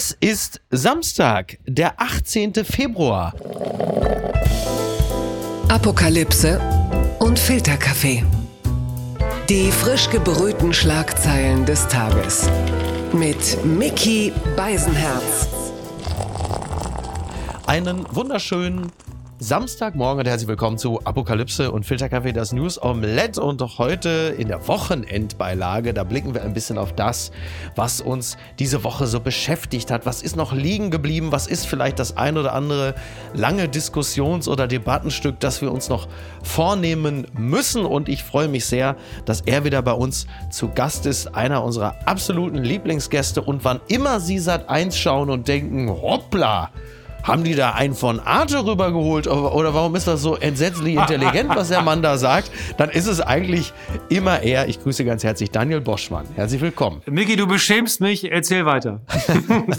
Es ist Samstag, der 18. Februar. Apokalypse und Filterkaffee. Die frisch gebrühten Schlagzeilen des Tages. Mit Mickey Beisenherz. Einen wunderschönen Samstagmorgen und herzlich willkommen zu Apokalypse und Filterkaffee, das News Omelette. Und heute in der Wochenendbeilage, da blicken wir ein bisschen auf das, was uns diese Woche so beschäftigt hat. Was ist noch liegen geblieben? Was ist vielleicht das ein oder andere lange Diskussions- oder Debattenstück, das wir uns noch vornehmen müssen? Und ich freue mich sehr, dass er wieder bei uns zu Gast ist. Einer unserer absoluten Lieblingsgäste. Und wann immer Sie Sat 1 schauen und denken, hoppla, haben die da einen von Arte rübergeholt oder warum ist das so entsetzlich intelligent, was der Mann da sagt? Dann ist es eigentlich immer er. Ich grüße ganz herzlich Daniel Boschmann. Herzlich willkommen. Miki, du beschämst mich. Erzähl weiter.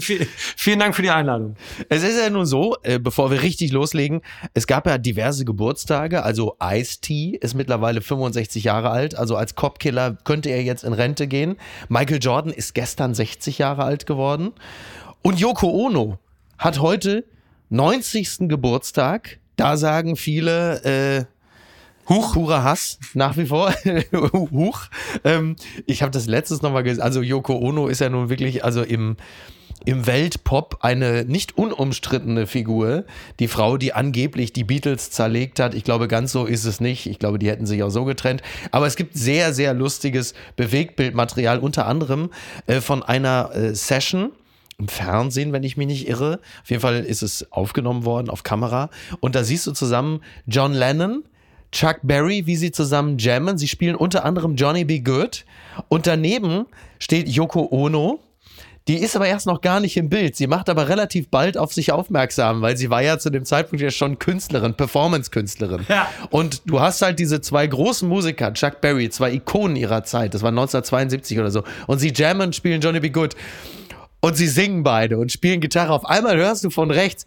Vielen Dank für die Einladung. Es ist ja nun so, äh, bevor wir richtig loslegen, es gab ja diverse Geburtstage. Also Ice-T ist mittlerweile 65 Jahre alt. Also als Copkiller könnte er jetzt in Rente gehen. Michael Jordan ist gestern 60 Jahre alt geworden. Und Yoko Ono hat heute 90. Geburtstag. Da sagen viele, äh, Huch. Purer Hass, nach wie vor. Huch. Ähm, ich habe das letztes nochmal gesagt. Also Yoko Ono ist ja nun wirklich, also im, im Weltpop eine nicht unumstrittene Figur. Die Frau, die angeblich die Beatles zerlegt hat. Ich glaube, ganz so ist es nicht. Ich glaube, die hätten sich auch so getrennt. Aber es gibt sehr, sehr lustiges Bewegtbildmaterial, unter anderem äh, von einer äh, Session im Fernsehen, wenn ich mich nicht irre. Auf jeden Fall ist es aufgenommen worden auf Kamera. Und da siehst du zusammen John Lennon, Chuck Berry, wie sie zusammen jammen. Sie spielen unter anderem Johnny B. Good. Und daneben steht Yoko Ono. Die ist aber erst noch gar nicht im Bild. Sie macht aber relativ bald auf sich aufmerksam, weil sie war ja zu dem Zeitpunkt ja schon Künstlerin, Performance-Künstlerin. Ja. Und du hast halt diese zwei großen Musiker, Chuck Berry, zwei Ikonen ihrer Zeit, das war 1972 oder so. Und sie jammen, spielen Johnny B. Good und sie singen beide und spielen Gitarre. Auf einmal hörst du von rechts.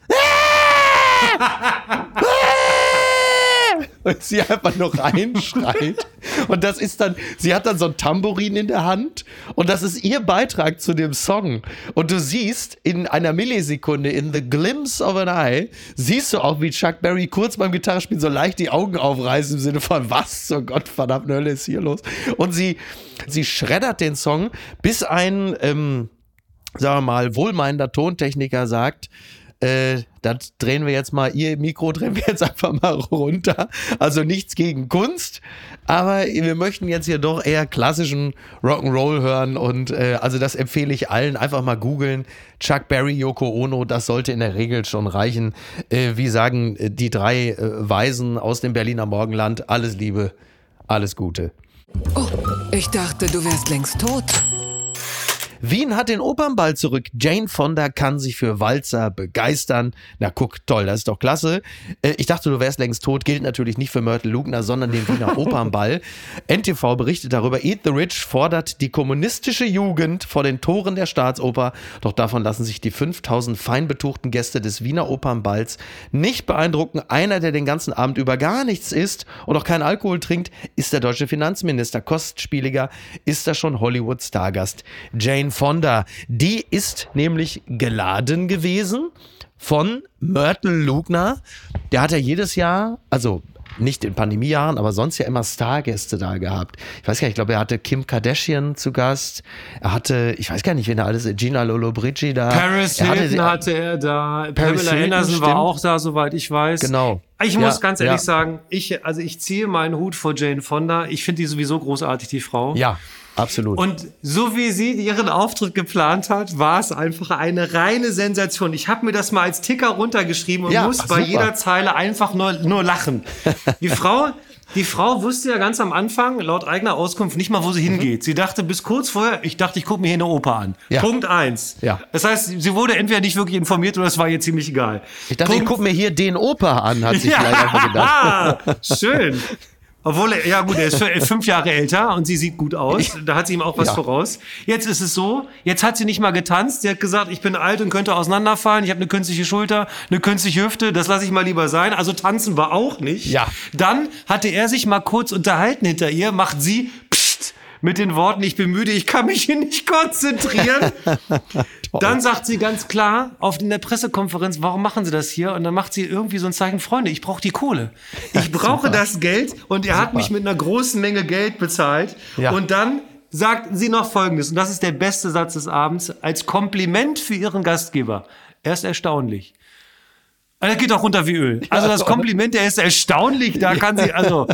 und sie einfach noch reinschreit. Und das ist dann, sie hat dann so ein Tambourin in der Hand und das ist ihr Beitrag zu dem Song. Und du siehst in einer Millisekunde, in the glimpse of an eye, siehst du auch, wie Chuck Berry kurz beim Gitarrespielen so leicht die Augen aufreißt im Sinne von, was zur Gottverdammten Hölle ist hier los? Und sie, sie schreddert den Song, bis ein, ähm, sagen wir mal, wohlmeinender Tontechniker sagt, äh, das drehen wir jetzt mal, ihr Mikro drehen wir jetzt einfach mal runter. Also nichts gegen Kunst, aber wir möchten jetzt hier doch eher klassischen Rock'n'Roll hören und äh, also das empfehle ich allen. Einfach mal googeln. Chuck Berry, Yoko Ono, das sollte in der Regel schon reichen. Äh, wie sagen äh, die drei äh, Weisen aus dem Berliner Morgenland, alles Liebe, alles Gute. Oh, ich dachte, du wärst längst tot. Wien hat den Opernball zurück. Jane Fonda kann sich für Walzer begeistern. Na guck, toll, das ist doch klasse. Äh, ich dachte, du wärst längst tot. Gilt natürlich nicht für Myrtle Lugner, sondern den Wiener Opernball. NTV berichtet darüber, Eat the Rich fordert die kommunistische Jugend vor den Toren der Staatsoper. Doch davon lassen sich die 5000 feinbetuchten Gäste des Wiener Opernballs nicht beeindrucken. Einer, der den ganzen Abend über gar nichts isst und auch keinen Alkohol trinkt, ist der deutsche Finanzminister. Kostspieliger ist er schon Hollywood-Stargast. Jane Fonda. Die ist nämlich geladen gewesen von Myrtle Lugner. Der hat ja jedes Jahr, also nicht in Pandemiejahren, aber sonst ja immer Stargäste da gehabt. Ich weiß gar nicht, ich glaube, er hatte Kim Kardashian zu Gast. Er hatte, ich weiß gar nicht, wen er alles, Gina Lollobrigida da. Paris er Hilton hatte, hatte, er da. Paris Pamela Anderson war auch da, soweit ich weiß. Genau. Ich muss ja, ganz ehrlich ja. sagen, ich, also ich ziehe meinen Hut vor Jane Fonda. Ich finde die sowieso großartig, die Frau. Ja. Absolut. Und so wie sie ihren Auftritt geplant hat, war es einfach eine reine Sensation. Ich habe mir das mal als Ticker runtergeschrieben und ja, muss bei jeder Zeile einfach nur, nur lachen. Die Frau, die Frau wusste ja ganz am Anfang, laut eigener Auskunft, nicht mal, wo sie mhm. hingeht. Sie dachte bis kurz vorher, ich dachte, ich gucke mir hier eine Oper an. Ja. Punkt eins. Ja. Das heißt, sie wurde entweder nicht wirklich informiert oder es war ihr ziemlich egal. Ich dachte, Punkt ich gucke mir hier den Oper an, hat sie ja. vielleicht einfach gedacht. Schön. Obwohl, er, ja gut, er ist fünf Jahre älter und sie sieht gut aus. Da hat sie ihm auch was ja. voraus. Jetzt ist es so, jetzt hat sie nicht mal getanzt. Sie hat gesagt, ich bin alt und könnte auseinanderfallen. Ich habe eine künstliche Schulter, eine künstliche Hüfte. Das lasse ich mal lieber sein. Also tanzen war auch nicht. Ja. Dann hatte er sich mal kurz unterhalten hinter ihr, macht sie pst, mit den Worten, ich bin müde, ich kann mich hier nicht konzentrieren. Dann sagt sie ganz klar auf in der Pressekonferenz, warum machen Sie das hier? Und dann macht sie irgendwie so ein Zeichen, Freunde, ich brauche die Kohle. Ich brauche das Geld und er Super. hat mich mit einer großen Menge Geld bezahlt. Ja. Und dann sagt sie noch Folgendes, und das ist der beste Satz des Abends, als Kompliment für ihren Gastgeber. Er ist erstaunlich. Das geht auch runter wie Öl. Also das Kompliment, der ist erstaunlich. Da kann sie, also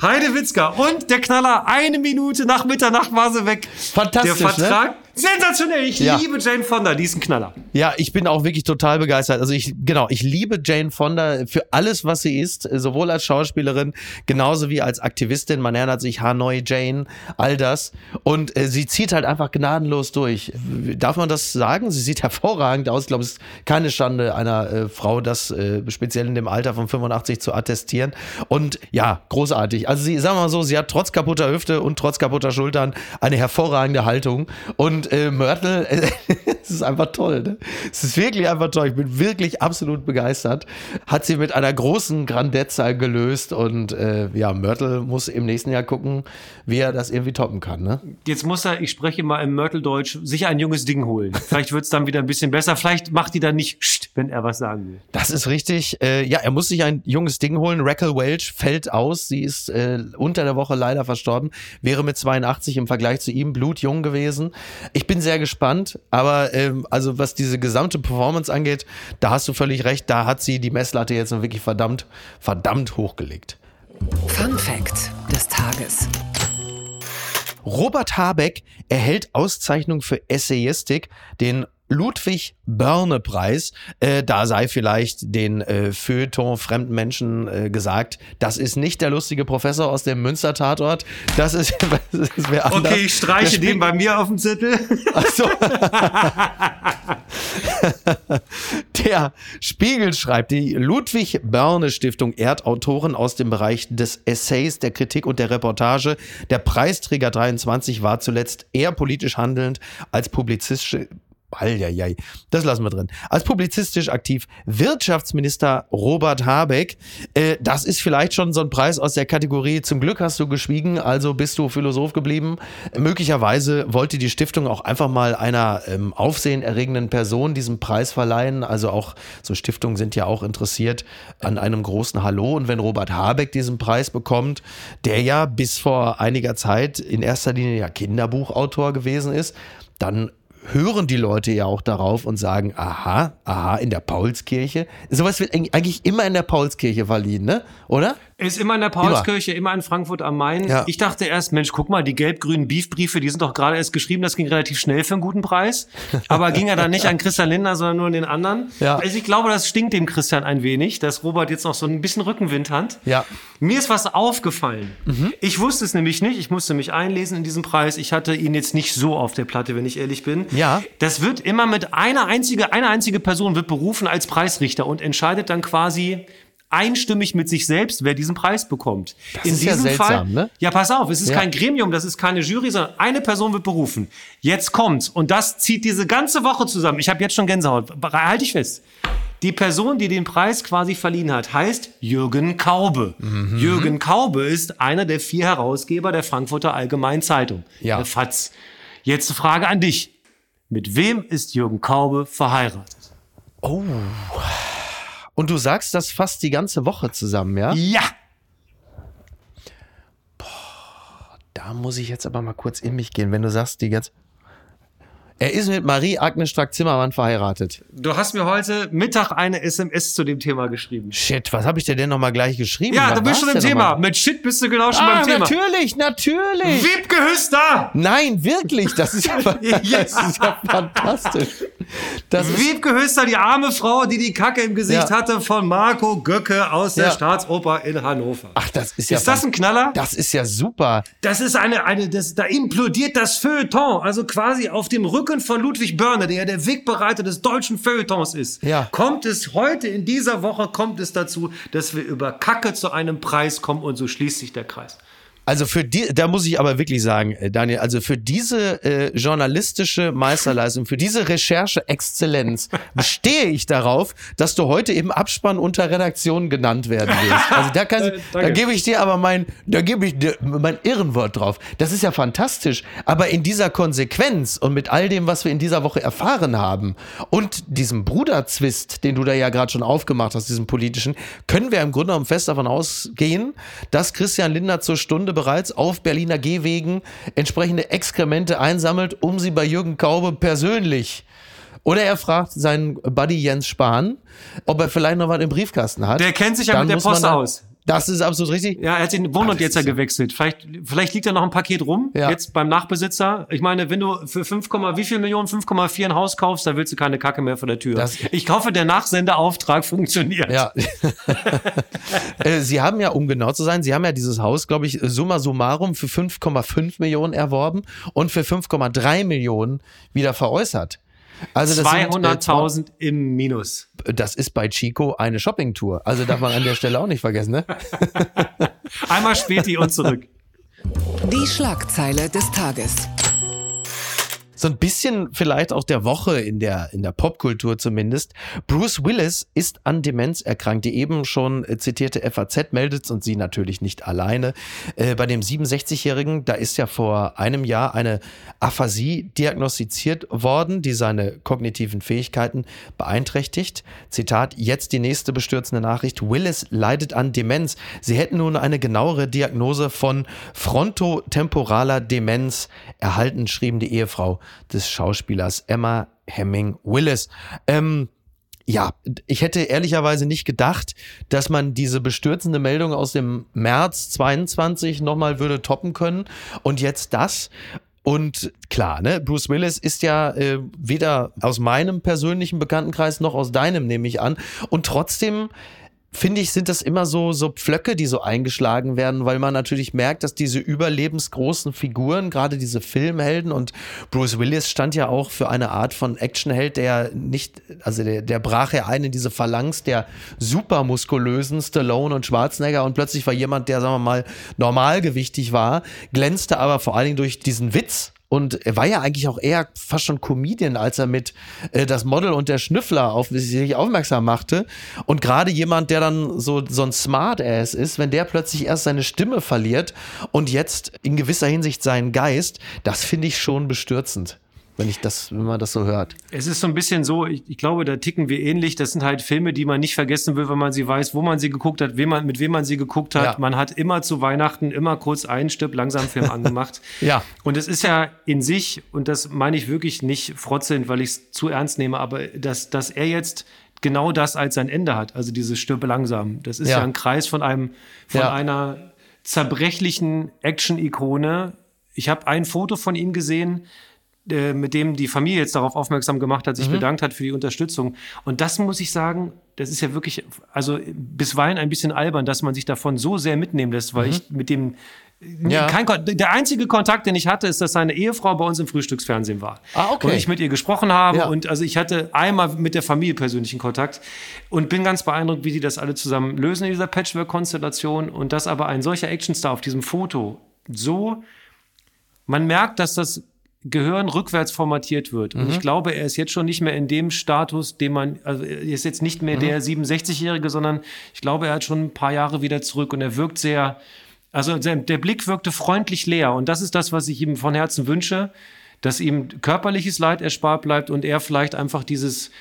Heide Witzka und der Knaller, eine Minute nach Mitternacht war sie weg. Fantastisch. Der Vertrag, ne? Sensationell, ich ja. liebe Jane Fonda, diesen Knaller. Ja, ich bin auch wirklich total begeistert. Also ich, genau, ich liebe Jane Fonda für alles, was sie ist, sowohl als Schauspielerin, genauso wie als Aktivistin. Man erinnert sich Hanoi Jane, all das. Und äh, sie zieht halt einfach gnadenlos durch. Darf man das sagen? Sie sieht hervorragend aus. Ich glaube, es ist keine Schande einer äh, Frau, das äh, speziell in dem Alter von 85 zu attestieren. Und ja, großartig. Also sie, sagen wir mal so, sie hat trotz kaputter Hüfte und trotz kaputter Schultern eine hervorragende Haltung. Und und äh, Mörtel, es ist einfach toll. Ne? Es ist wirklich einfach toll. Ich bin wirklich absolut begeistert. Hat sie mit einer großen Grandezza gelöst und äh, ja, Mörtel muss im nächsten Jahr gucken, wie er das irgendwie toppen kann. Ne? Jetzt muss er, ich spreche mal im Mörteldeutsch, sich ein junges Ding holen. Vielleicht wird es dann wieder ein bisschen besser. Vielleicht macht die dann nicht, Scht, wenn er was sagen will. Das ist richtig. Äh, ja, er muss sich ein junges Ding holen. Raquel Welch fällt aus. Sie ist äh, unter der Woche leider verstorben. Wäre mit 82 im Vergleich zu ihm blutjung gewesen. Ich bin sehr gespannt, aber ähm, also was diese gesamte Performance angeht, da hast du völlig recht, da hat sie die Messlatte jetzt wirklich verdammt, verdammt hochgelegt. Fun Fact des Tages. Robert Habeck erhält Auszeichnung für Essayistik, den Ludwig Börne Preis. Äh, da sei vielleicht den äh, Feuilleton fremden Menschen äh, gesagt, das ist nicht der lustige Professor aus dem Münster-Tatort. Das ist, das ist wer anders. Okay, ich streiche den bei mir auf dem Zettel. Ach so. der Spiegel schreibt, die Ludwig Börne Stiftung ehrt Autoren aus dem Bereich des Essays, der Kritik und der Reportage. Der Preisträger 23 war zuletzt eher politisch handelnd als publizistische Eieiei, das lassen wir drin. Als publizistisch aktiv Wirtschaftsminister Robert Habeck. Äh, das ist vielleicht schon so ein Preis aus der Kategorie Zum Glück hast du geschwiegen, also bist du Philosoph geblieben. Möglicherweise wollte die Stiftung auch einfach mal einer ähm, aufsehenerregenden Person diesen Preis verleihen. Also auch so Stiftungen sind ja auch interessiert an einem großen Hallo. Und wenn Robert Habeck diesen Preis bekommt, der ja bis vor einiger Zeit in erster Linie ja Kinderbuchautor gewesen ist, dann hören die Leute ja auch darauf und sagen, aha, aha, in der Paulskirche. Sowas wird eigentlich immer in der Paulskirche verliehen, ne? Oder? Ist immer in der Paulskirche, immer, immer in Frankfurt am Main. Ja. Ich dachte erst, Mensch, guck mal, die gelb-grünen Beefbriefe, die sind doch gerade erst geschrieben, das ging relativ schnell für einen guten Preis. Aber ging ja dann nicht an Christian Lindner, sondern nur an den anderen. Ja. Also ich glaube, das stinkt dem Christian ein wenig, dass Robert jetzt noch so ein bisschen Rückenwind hat. Ja. Mir ist was aufgefallen. Mhm. Ich wusste es nämlich nicht. Ich musste mich einlesen in diesen Preis. Ich hatte ihn jetzt nicht so auf der Platte, wenn ich ehrlich bin. Ja. Das wird immer mit einer einzige, eine einzige Person wird berufen als Preisrichter und entscheidet dann quasi, einstimmig mit sich selbst, wer diesen Preis bekommt. Das In ist diesem ja seltsam, Fall, ne? Ja, pass auf, es ist ja. kein Gremium, das ist keine Jury, sondern eine Person wird berufen. Jetzt kommt's und das zieht diese ganze Woche zusammen. Ich habe jetzt schon Gänsehaut. Halte ich fest. Die Person, die den Preis quasi verliehen hat, heißt Jürgen Kaube. Mhm. Jürgen Kaube ist einer der vier Herausgeber der Frankfurter Allgemeinen Zeitung, ja. der FAZ. Jetzt eine Frage an dich. Mit wem ist Jürgen Kaube verheiratet? Oh. Und du sagst das fast die ganze Woche zusammen, ja? Ja! Boah, da muss ich jetzt aber mal kurz in mich gehen, wenn du sagst, die ganze. Er ist mit Marie-Agnes Strack-Zimmermann verheiratet. Du hast mir heute Mittag eine SMS zu dem Thema geschrieben. Shit, was habe ich dir denn nochmal gleich geschrieben? Ja, was du bist schon im Thema. Mit Shit bist du genau schon ah, beim Thema. natürlich, natürlich. Wiebke Hüster! Nein, wirklich, das ist ja, das ist ja fantastisch. Das Wiebke Hüster, die arme Frau, die die Kacke im Gesicht ja. hatte von Marco Göcke aus der ja. Staatsoper in Hannover. Ach, das ist ja Ist das ein Knaller? Das ist ja super. Das ist eine eine das da implodiert das Feuilleton, also quasi auf dem Rücken Rücken von Ludwig Börner, der ja der Wegbereiter des deutschen Feuilletons ist, ja. kommt es heute in dieser Woche kommt es dazu, dass wir über Kacke zu einem Preis kommen und so schließt sich der Kreis. Also für die, da muss ich aber wirklich sagen, äh, Daniel, also für diese äh, journalistische Meisterleistung, für diese Recherche-Exzellenz bestehe ich darauf, dass du heute im Abspann unter Redaktion genannt werden wirst. Also da, kann, da gebe ich dir aber mein, da gebe ich dir mein Irrenwort drauf. Das ist ja fantastisch. Aber in dieser Konsequenz und mit all dem, was wir in dieser Woche erfahren haben und diesem Bruderzwist, den du da ja gerade schon aufgemacht hast, diesem politischen, können wir im Grunde genommen fest davon ausgehen, dass Christian Lindner zur Stunde Stunde bereits auf Berliner Gehwegen entsprechende Exkremente einsammelt, um sie bei Jürgen Kaube persönlich oder er fragt seinen Buddy Jens Spahn, ob er vielleicht noch was im Briefkasten hat. Der kennt sich ja Dann mit der Post aus. Das ist absolut richtig. Ja, er hat den Wohnort jetzt ja gewechselt. Vielleicht, vielleicht liegt da noch ein Paket rum, ja. jetzt beim Nachbesitzer. Ich meine, wenn du für 5, wie viel Millionen, 5,4 ein Haus kaufst, da willst du keine Kacke mehr vor der Tür. Das ich hoffe, der Nachsendeauftrag funktioniert. Ja. Äh, Sie haben ja, um genau zu sein, Sie haben ja dieses Haus, glaube ich, summa summarum für 5,5 Millionen erworben und für 5,3 Millionen wieder veräußert. Also 200.000 äh, im Minus. Das ist bei Chico eine Shoppingtour. Also darf man an der Stelle auch nicht vergessen, ne? Einmal Späti und zurück. Die Schlagzeile des Tages so ein bisschen vielleicht auch der Woche in der, in der Popkultur zumindest. Bruce Willis ist an Demenz erkrankt. Die eben schon äh, zitierte FAZ meldet und sie natürlich nicht alleine. Äh, bei dem 67-Jährigen, da ist ja vor einem Jahr eine Aphasie diagnostiziert worden, die seine kognitiven Fähigkeiten beeinträchtigt. Zitat, jetzt die nächste bestürzende Nachricht. Willis leidet an Demenz. Sie hätten nun eine genauere Diagnose von frontotemporaler Demenz erhalten, schrieben die Ehefrau des Schauspielers Emma Hemming Willis. Ähm, ja, ich hätte ehrlicherweise nicht gedacht, dass man diese bestürzende Meldung aus dem März 22 nochmal würde toppen können. Und jetzt das. Und klar, ne, Bruce Willis ist ja äh, weder aus meinem persönlichen Bekanntenkreis noch aus deinem, nehme ich an. Und trotzdem finde ich, sind das immer so, so Pflöcke, die so eingeschlagen werden, weil man natürlich merkt, dass diese überlebensgroßen Figuren, gerade diese Filmhelden und Bruce Willis stand ja auch für eine Art von Actionheld, der nicht, also der, der brach ja ein in diese Phalanx der supermuskulösen Stallone und Schwarzenegger und plötzlich war jemand, der, sagen wir mal, normalgewichtig war, glänzte aber vor allen Dingen durch diesen Witz und er war ja eigentlich auch eher fast schon Comedian, als er mit äh, das Model und der Schnüffler auf sich aufmerksam machte. Und gerade jemand, der dann so, so ein Smart-Ass ist, wenn der plötzlich erst seine Stimme verliert und jetzt in gewisser Hinsicht seinen Geist, das finde ich schon bestürzend wenn ich das, wenn man das so hört. Es ist so ein bisschen so, ich, ich, glaube, da ticken wir ähnlich. Das sind halt Filme, die man nicht vergessen will, wenn man sie weiß, wo man sie geguckt hat, wem man, mit wem man sie geguckt hat. Ja. Man hat immer zu Weihnachten immer kurz einen Stück langsam Film angemacht. ja. Und es ist ja in sich, und das meine ich wirklich nicht frotzelnd, weil ich es zu ernst nehme, aber dass, dass er jetzt genau das als sein Ende hat, also dieses Stirbe langsam. Das ist ja, ja ein Kreis von einem, von ja. einer zerbrechlichen Action-Ikone. Ich habe ein Foto von ihm gesehen, äh, mit dem die Familie jetzt darauf aufmerksam gemacht hat, sich mhm. bedankt hat für die Unterstützung. Und das muss ich sagen, das ist ja wirklich, also bisweilen ein bisschen albern, dass man sich davon so sehr mitnehmen lässt, weil mhm. ich mit dem ja. Kein, der einzige Kontakt, den ich hatte, ist, dass seine Ehefrau bei uns im Frühstücksfernsehen war. Ah, okay. Und ich mit ihr gesprochen habe. Ja. Und also ich hatte einmal mit der Familie persönlichen Kontakt und bin ganz beeindruckt, wie die das alle zusammen lösen in dieser Patchwork-Konstellation. Und dass aber ein solcher Actionstar auf diesem Foto so, man merkt, dass das Gehirn rückwärts formatiert wird. Und mhm. ich glaube, er ist jetzt schon nicht mehr in dem Status, den man, also er ist jetzt nicht mehr mhm. der 67-Jährige, sondern ich glaube, er hat schon ein paar Jahre wieder zurück und er wirkt sehr, also der Blick wirkte freundlich leer. Und das ist das, was ich ihm von Herzen wünsche, dass ihm körperliches Leid erspart bleibt und er vielleicht einfach dieses,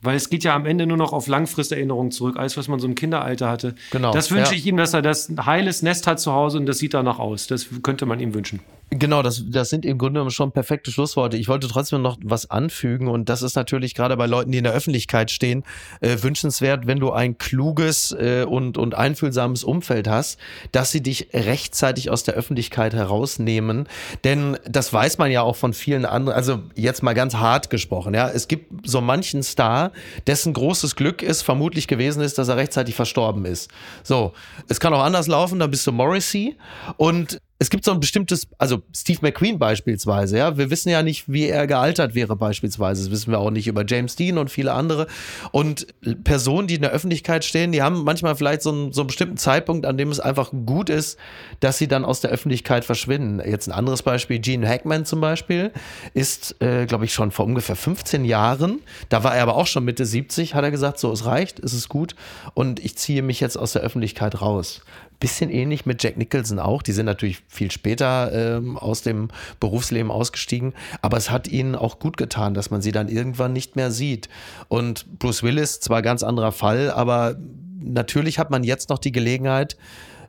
weil es geht ja am Ende nur noch auf Langfristerinnerungen zurück, alles, was man so im Kinderalter hatte. Genau. Das wünsche ja. ich ihm, dass er das heiles Nest hat zu Hause und das sieht danach aus. Das könnte man ihm wünschen. Genau, das, das sind im Grunde genommen schon perfekte Schlussworte. Ich wollte trotzdem noch was anfügen und das ist natürlich gerade bei Leuten, die in der Öffentlichkeit stehen, äh, wünschenswert, wenn du ein kluges äh, und, und einfühlsames Umfeld hast, dass sie dich rechtzeitig aus der Öffentlichkeit herausnehmen. Denn das weiß man ja auch von vielen anderen, also jetzt mal ganz hart gesprochen, ja. Es gibt so manchen Star, dessen großes Glück ist, vermutlich gewesen ist, dass er rechtzeitig verstorben ist. So, es kann auch anders laufen, dann bist du Morrissey und es gibt so ein bestimmtes, also Steve McQueen beispielsweise, ja, wir wissen ja nicht, wie er gealtert wäre beispielsweise, das wissen wir auch nicht über James Dean und viele andere. Und Personen, die in der Öffentlichkeit stehen, die haben manchmal vielleicht so einen, so einen bestimmten Zeitpunkt, an dem es einfach gut ist, dass sie dann aus der Öffentlichkeit verschwinden. Jetzt ein anderes Beispiel, Gene Hackman zum Beispiel, ist, äh, glaube ich, schon vor ungefähr 15 Jahren, da war er aber auch schon Mitte 70, hat er gesagt, so, es reicht, es ist gut. Und ich ziehe mich jetzt aus der Öffentlichkeit raus. Bisschen ähnlich mit Jack Nicholson auch. Die sind natürlich viel später ähm, aus dem Berufsleben ausgestiegen, aber es hat ihnen auch gut getan, dass man sie dann irgendwann nicht mehr sieht. Und Bruce Willis, zwar ganz anderer Fall, aber natürlich hat man jetzt noch die Gelegenheit,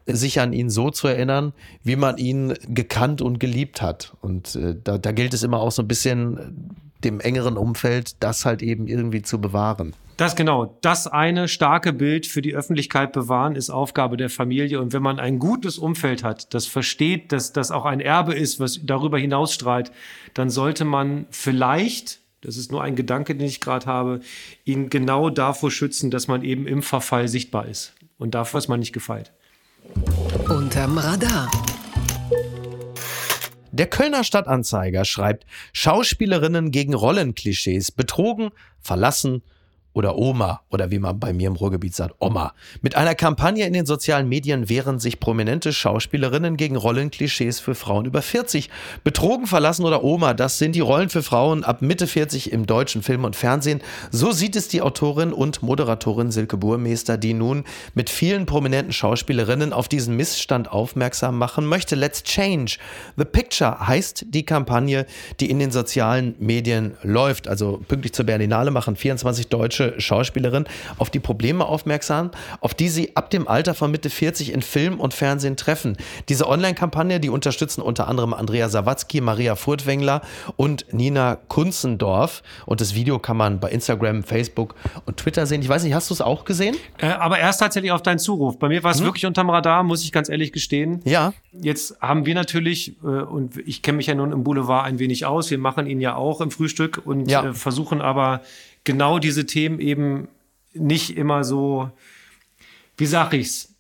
sich an ihn so zu erinnern, wie man ihn gekannt und geliebt hat. Und äh, da, da gilt es immer auch so ein bisschen dem engeren Umfeld, das halt eben irgendwie zu bewahren. Das genau, das eine starke Bild für die Öffentlichkeit bewahren ist Aufgabe der Familie. Und wenn man ein gutes Umfeld hat, das versteht, dass das auch ein Erbe ist, was darüber hinaus strahlt, dann sollte man vielleicht, das ist nur ein Gedanke, den ich gerade habe, ihn genau davor schützen, dass man eben im Verfall sichtbar ist. Und dafür ist man nicht gefeit. Unterm Radar. Der Kölner Stadtanzeiger schreibt, Schauspielerinnen gegen Rollenklischees betrogen, verlassen oder Oma oder wie man bei mir im Ruhrgebiet sagt, Oma. Mit einer Kampagne in den sozialen Medien wehren sich prominente Schauspielerinnen gegen Rollenklischees für Frauen über 40. Betrogen, verlassen oder Oma, das sind die Rollen für Frauen ab Mitte 40 im deutschen Film und Fernsehen. So sieht es die Autorin und Moderatorin Silke Burmeister, die nun mit vielen prominenten Schauspielerinnen auf diesen Missstand aufmerksam machen möchte. Let's Change. The Picture heißt die Kampagne, die in den sozialen Medien läuft. Also pünktlich zur Berlinale machen 24 deutsche deutsche Schauspielerin auf die Probleme aufmerksam, auf die sie ab dem Alter von Mitte 40 in Film und Fernsehen treffen. Diese Online-Kampagne, die unterstützen unter anderem Andrea Sawatzki, Maria Furtwängler und Nina Kunzendorf. Und das Video kann man bei Instagram, Facebook und Twitter sehen. Ich weiß nicht, hast du es auch gesehen? Äh, aber erst tatsächlich auf deinen Zuruf. Bei mir war es hm? wirklich unterm Radar, muss ich ganz ehrlich gestehen. Ja. Jetzt haben wir natürlich, äh, und ich kenne mich ja nun im Boulevard ein wenig aus, wir machen ihn ja auch im Frühstück und ja. äh, versuchen aber genau diese Themen eben nicht immer so, wie sag ich's?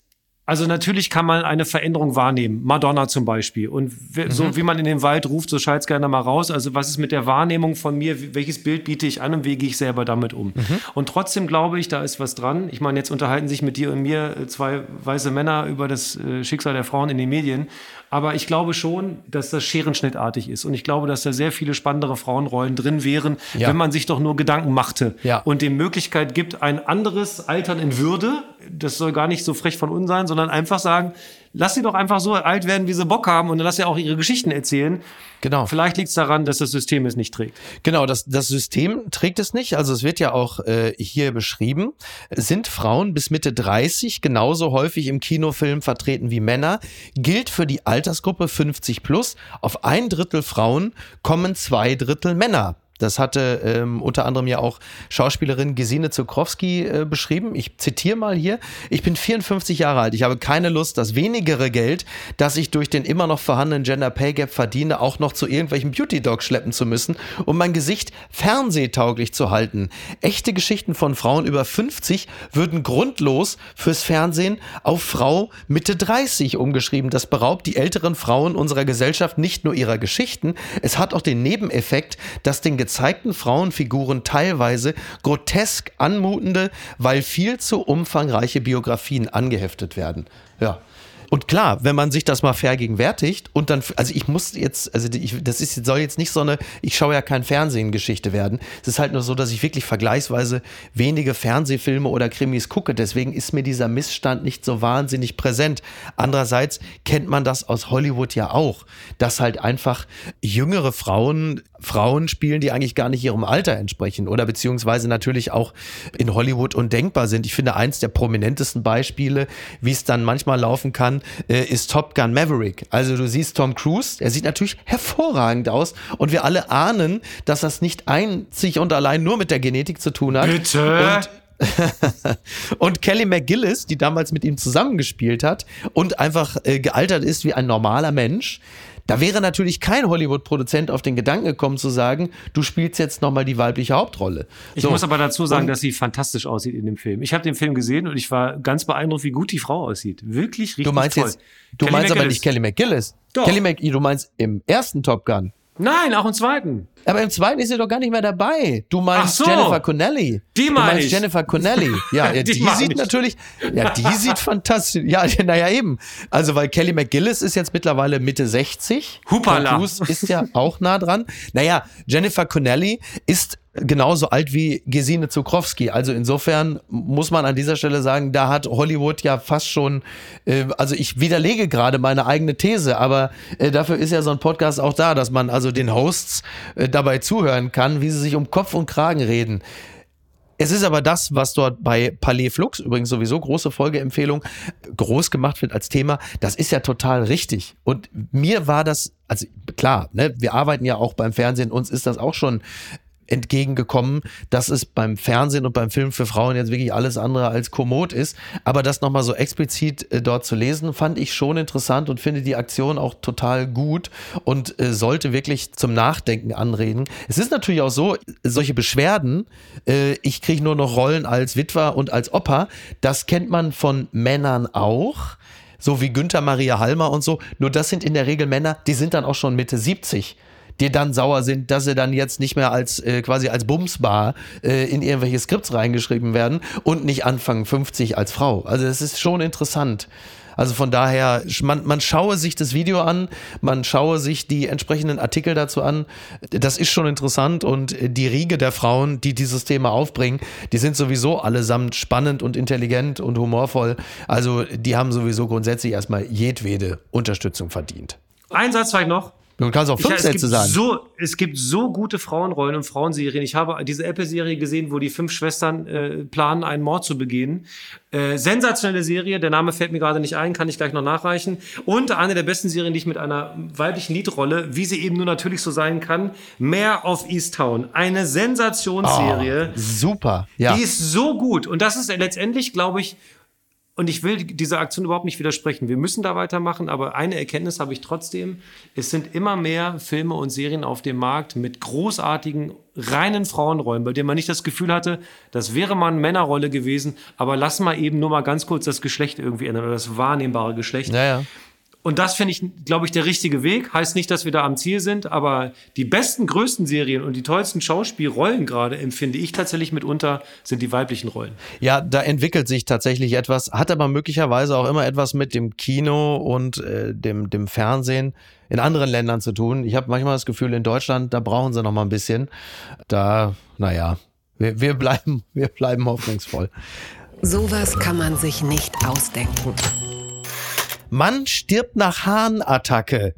Also natürlich kann man eine Veränderung wahrnehmen. Madonna zum Beispiel. Und mhm. so wie man in den Wald ruft, so schallt gerne mal raus. Also was ist mit der Wahrnehmung von mir? Welches Bild biete ich an und wie gehe ich selber damit um? Mhm. Und trotzdem glaube ich, da ist was dran. Ich meine, jetzt unterhalten sich mit dir und mir äh, zwei weiße Männer über das äh, Schicksal der Frauen in den Medien. Aber ich glaube schon, dass das scherenschnittartig ist. Und ich glaube, dass da sehr viele spannendere Frauenrollen drin wären, ja. wenn man sich doch nur Gedanken machte ja. und dem Möglichkeit gibt, ein anderes Altern in Würde. Das soll gar nicht so frech von uns sein, sondern einfach sagen, lass sie doch einfach so alt werden, wie sie Bock haben und dann lass sie auch ihre Geschichten erzählen. Genau. Vielleicht liegt es daran, dass das System es nicht trägt. Genau, das, das System trägt es nicht. Also es wird ja auch äh, hier beschrieben, sind Frauen bis Mitte 30 genauso häufig im Kinofilm vertreten wie Männer, gilt für die Altersgruppe 50 plus. Auf ein Drittel Frauen kommen zwei Drittel Männer. Das hatte ähm, unter anderem ja auch Schauspielerin Gesine Zukrowski äh, beschrieben. Ich zitiere mal hier. Ich bin 54 Jahre alt. Ich habe keine Lust, das wenigere Geld, das ich durch den immer noch vorhandenen Gender Pay Gap verdiene, auch noch zu irgendwelchen Beauty Dogs schleppen zu müssen, um mein Gesicht fernsehtauglich zu halten. Echte Geschichten von Frauen über 50 würden grundlos fürs Fernsehen auf Frau Mitte 30 umgeschrieben. Das beraubt die älteren Frauen unserer Gesellschaft nicht nur ihrer Geschichten, es hat auch den Nebeneffekt, dass den gezeigten Frauenfiguren teilweise grotesk anmutende, weil viel zu umfangreiche Biografien angeheftet werden. Ja. Und klar, wenn man sich das mal vergegenwärtigt und dann, also ich muss jetzt, also ich, das ist, soll jetzt nicht so eine, ich schaue ja kein Fernsehen Geschichte werden. Es ist halt nur so, dass ich wirklich vergleichsweise wenige Fernsehfilme oder Krimis gucke. Deswegen ist mir dieser Missstand nicht so wahnsinnig präsent. Andererseits kennt man das aus Hollywood ja auch, dass halt einfach jüngere Frauen Frauen spielen, die eigentlich gar nicht ihrem Alter entsprechen oder beziehungsweise natürlich auch in Hollywood undenkbar sind. Ich finde eins der prominentesten Beispiele, wie es dann manchmal laufen kann, äh, ist Top Gun Maverick. Also du siehst Tom Cruise, er sieht natürlich hervorragend aus und wir alle ahnen, dass das nicht einzig und allein nur mit der Genetik zu tun hat. Bitte? Und und Kelly McGillis, die damals mit ihm zusammengespielt hat und einfach äh, gealtert ist wie ein normaler Mensch, Da wäre natürlich kein Hollywood-Produzent auf den Gedanken gekommen zu sagen, du spielst jetzt nochmal die weibliche Hauptrolle. Ich so. muss aber dazu sagen, und, dass sie fantastisch aussieht in dem Film. Ich habe den Film gesehen und ich war ganz beeindruckt, wie gut die Frau aussieht. Wirklich richtig Du meinst toll. jetzt, du Kelly meinst McGillis. aber nicht Kelly McGillis. Doch. Kelly Mc, du meinst im ersten Top Gun. Nein, auch im zweiten. Aber im zweiten ist sie doch gar nicht mehr dabei. Du meinst so. Jennifer Connelly. Die meine ich. Jennifer Connelly. Ja, ja die, die sieht ich. natürlich, ja, die sieht fantastisch. Ja, naja, eben. Also, weil Kelly McGillis ist jetzt mittlerweile Mitte 60. Hupala. Tom Cruise ist ja auch nah dran. Naja, Jennifer Connelly ist genauso alt wie Gesine Zukrowski. Also insofern muss man an dieser Stelle sagen, da hat Hollywood ja fast schon, äh, also ich widerlege gerade meine eigene These, aber äh, dafür ist ja so ein Podcast auch da, dass man also den Hosts äh, dabei zuhören kann, wie sie sich um Kopf und Kragen reden. Es ist aber das, was dort bei Palais Flux, übrigens sowieso große Folgeempfehlung, groß gemacht wird als Thema, das ist ja total richtig. Und mir war das, also klar, ne, wir arbeiten ja auch beim Fernsehen, uns ist das auch schon entgegengekommen, dass es beim Fernsehen und beim Film für Frauen jetzt wirklich alles andere als kommod ist. Aber das nochmal so explizit äh, dort zu lesen, fand ich schon interessant und finde die Aktion auch total gut und äh, sollte wirklich zum Nachdenken anreden. Es ist natürlich auch so, solche Beschwerden, äh, ich kriege nur noch Rollen als Witwer und als Opa, das kennt man von Männern auch so wie Günther Maria Halmer und so. Nur das sind in der Regel Männer, die sind dann auch schon Mitte 70 die dann sauer sind, dass sie dann jetzt nicht mehr als äh, quasi als Bumsbar äh, in irgendwelche Skripts reingeschrieben werden und nicht Anfang 50 als Frau. Also es ist schon interessant. Also von daher, man, man schaue sich das Video an, man schaue sich die entsprechenden Artikel dazu an. Das ist schon interessant und die Riege der Frauen, die dieses Thema aufbringen, die sind sowieso allesamt spannend und intelligent und humorvoll. Also die haben sowieso grundsätzlich erstmal jedwede Unterstützung verdient. Ein Satz vielleicht noch. Du kannst auch fünf ich, Sätze sagen. So, es gibt so gute Frauenrollen und Frauenserien. Ich habe diese Apple-Serie gesehen, wo die fünf Schwestern äh, planen, einen Mord zu begehen. Äh, sensationelle Serie, der Name fällt mir gerade nicht ein, kann ich gleich noch nachreichen. Und eine der besten Serien, die ich mit einer weiblichen Liedrolle, wie sie eben nur natürlich so sein kann, Mare of Easttown. Eine Sensationsserie. Oh, super, ja. Die ist so gut. Und das ist letztendlich, glaube ich, und ich will dieser Aktion überhaupt nicht widersprechen. Wir müssen da weitermachen, aber eine Erkenntnis habe ich trotzdem. Es sind immer mehr Filme und Serien auf dem Markt mit großartigen, reinen Frauenrollen, bei denen man nicht das Gefühl hatte, das wäre mal eine Männerrolle gewesen, aber lass mal eben nur mal ganz kurz das Geschlecht irgendwie ändern oder das wahrnehmbare Geschlecht. Naja. Und das finde ich, glaube ich, der richtige Weg. Heißt nicht, dass wir da am Ziel sind, aber die besten, größten Serien und die tollsten Schauspielrollen gerade empfinde ich tatsächlich mitunter sind die weiblichen Rollen. Ja, da entwickelt sich tatsächlich etwas, hat aber möglicherweise auch immer etwas mit dem Kino und äh, dem, dem Fernsehen in anderen Ländern zu tun. Ich habe manchmal das Gefühl, in Deutschland, da brauchen sie noch mal ein bisschen. Da, naja, wir, wir, bleiben, wir bleiben hoffnungsvoll. Sowas kann man sich nicht ausdenken. Mann stirbt nach Hahnattacke.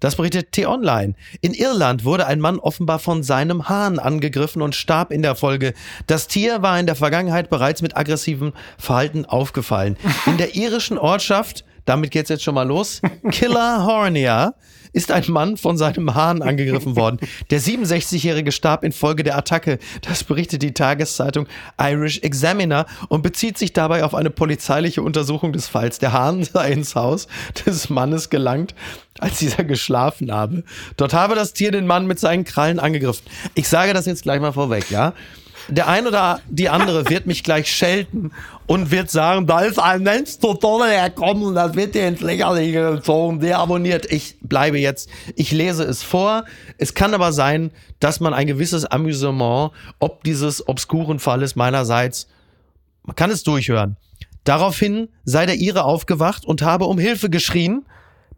Das berichtet T-Online. In Irland wurde ein Mann offenbar von seinem Hahn angegriffen und starb in der Folge. Das Tier war in der Vergangenheit bereits mit aggressivem Verhalten aufgefallen. In der irischen Ortschaft, damit geht's jetzt schon mal los, Killer Hornia ist ein Mann von seinem Hahn angegriffen worden. Der 67-Jährige starb infolge der Attacke. Das berichtet die Tageszeitung Irish Examiner und bezieht sich dabei auf eine polizeiliche Untersuchung des Falls. Der Hahn sei ins Haus des Mannes gelangt, als dieser geschlafen habe. Dort habe das Tier den Mann mit seinen Krallen angegriffen. Ich sage das jetzt gleich mal vorweg, ja? der ein oder die andere wird mich gleich schelten und wird sagen, da ist ein Mensch total herkommen und das wird dir ins Lächerliche gezogen, der abonniert. Ich bleibe jetzt, ich lese es vor. Es kann aber sein, dass man ein gewisses Amüsement, ob dieses obskuren Falles meinerseits, man kann es durchhören. Daraufhin sei der Ire aufgewacht und habe um Hilfe geschrien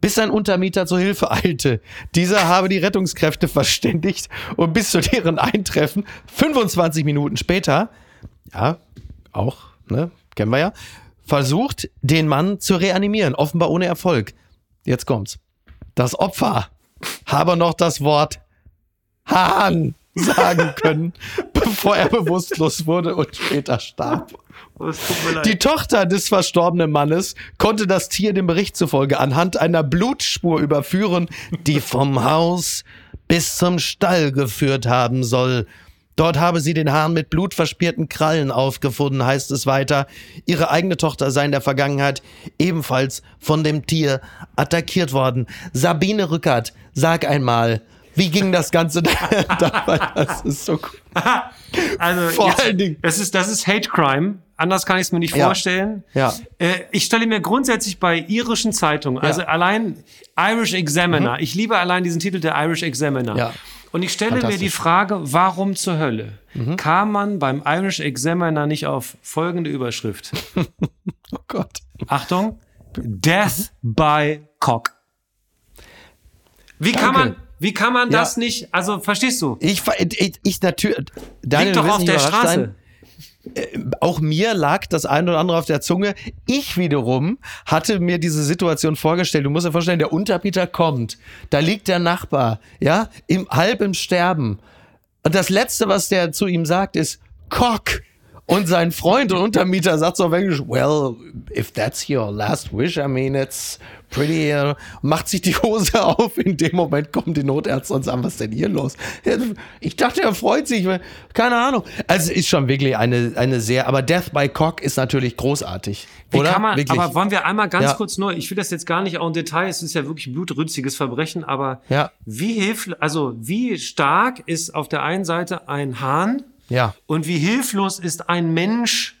bis sein Untermieter zur Hilfe eilte. Dieser habe die Rettungskräfte verständigt und bis zu deren Eintreffen 25 Minuten später, ja, auch, ne, kennen wir ja, versucht, den Mann zu reanimieren, offenbar ohne Erfolg. Jetzt kommt's. Das Opfer habe noch das Wort Hahn sagen können, bevor er bewusstlos wurde und später starb. Die Tochter des verstorbenen Mannes konnte das Tier dem Bericht zufolge anhand einer Blutspur überführen, die vom Haus bis zum Stall geführt haben soll. Dort habe sie den Hahn mit blutverspierten Krallen aufgefunden, heißt es weiter. Ihre eigene Tochter sei in der Vergangenheit ebenfalls von dem Tier attackiert worden. Sabine Rückert, sag einmal, wie ging das Ganze dabei? Das ist so cool. Also, Vor jetzt, allen Dingen. Das ist, das ist Hate Crime. Anders kann ich es mir nicht ja. vorstellen. Ja. Äh, ich stelle mir grundsätzlich bei irischen Zeitungen, also ja. allein Irish Examiner, mhm. ich liebe allein diesen Titel der Irish Examiner. Ja. Und ich stelle mir die Frage, warum zur Hölle mhm. kam man beim Irish Examiner nicht auf folgende Überschrift? oh Gott. Achtung. Death by Cock. Wie Danke. kann man, wie kann man ja. das nicht, also verstehst du? Ich, ich, ich natürlich, Liegt doch auf der Straße. Sein. Äh, auch mir lag das ein oder andere auf der Zunge. Ich wiederum hatte mir diese Situation vorgestellt. Du musst dir vorstellen, der Unterbieter kommt. Da liegt der Nachbar, ja, im, halb im Sterben. Und das Letzte, was der zu ihm sagt, ist Cock. Und sein Freund und Untermieter sagt so auf Englisch, well, if that's your last wish, I mean, it's pretty, uh, macht sich die Hose auf. In dem Moment kommen die Notärzte und sagen, was ist denn hier los? Ich dachte, er freut sich. Keine Ahnung. Also ist schon wirklich eine, eine sehr, aber Death by Cock ist natürlich großartig. Wie oder? Man, aber wollen wir einmal ganz ja. kurz nur, ich will das jetzt gar nicht auch im Detail, es ist ja wirklich blutrünstiges Verbrechen, aber ja. wie hilft, also wie stark ist auf der einen Seite ein Hahn, ja. Und wie hilflos ist ein Mensch,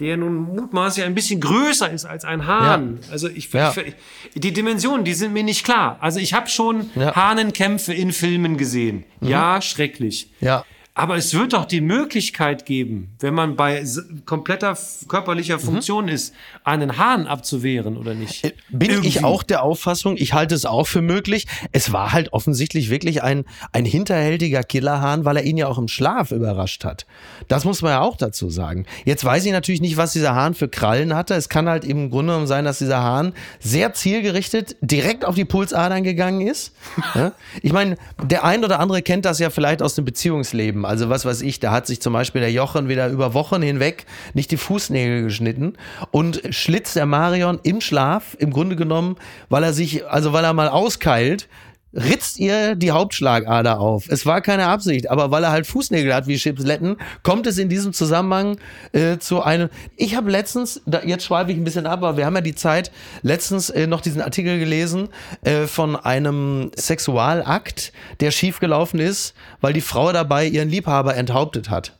der nun mutmaßlich ein bisschen größer ist als ein Hahn. Ja. Also ich, ja. ich, die Dimensionen, die sind mir nicht klar. Also ich habe schon ja. Hahnenkämpfe in Filmen gesehen. Mhm. Ja, schrecklich. Ja. Aber es wird doch die Möglichkeit geben, wenn man bei kompletter körperlicher mhm. Funktion mhm. ist, einen Hahn abzuwehren oder nicht? Äh, bin Irgendwie. ich auch der Auffassung, ich halte es auch für möglich. Es war halt offensichtlich wirklich ein, ein hinterhältiger Killerhahn, weil er ihn ja auch im Schlaf überrascht hat. Das muss man ja auch dazu sagen. Jetzt weiß ich natürlich nicht, was dieser Hahn für Krallen hatte. Es kann halt im Grunde genommen sein, dass dieser Hahn sehr zielgerichtet direkt auf die Pulsadern gegangen ist. ich meine, der ein oder andere kennt das ja vielleicht aus dem Beziehungsleben. Also was weiß ich, da hat sich zum Beispiel der Jochen wieder über Wochen hinweg nicht die Fußnägel geschnitten und schlitzt der Marion im Schlaf, im Grunde genommen, weil er sich, also weil er mal auskeilt, ritzt ihr die Hauptschlagader auf. Es war keine Absicht, aber weil er halt Fußnägel hat wie Chipsletten, kommt es in diesem Zusammenhang äh, zu einem. Ich habe letztens, da, jetzt schweife ich ein bisschen ab, aber wir haben ja die Zeit, letztens äh, noch diesen Artikel gelesen äh, von einem Sexualakt, der schiefgelaufen ist, weil die Frau dabei ihren Liebhaber enthauptet hat.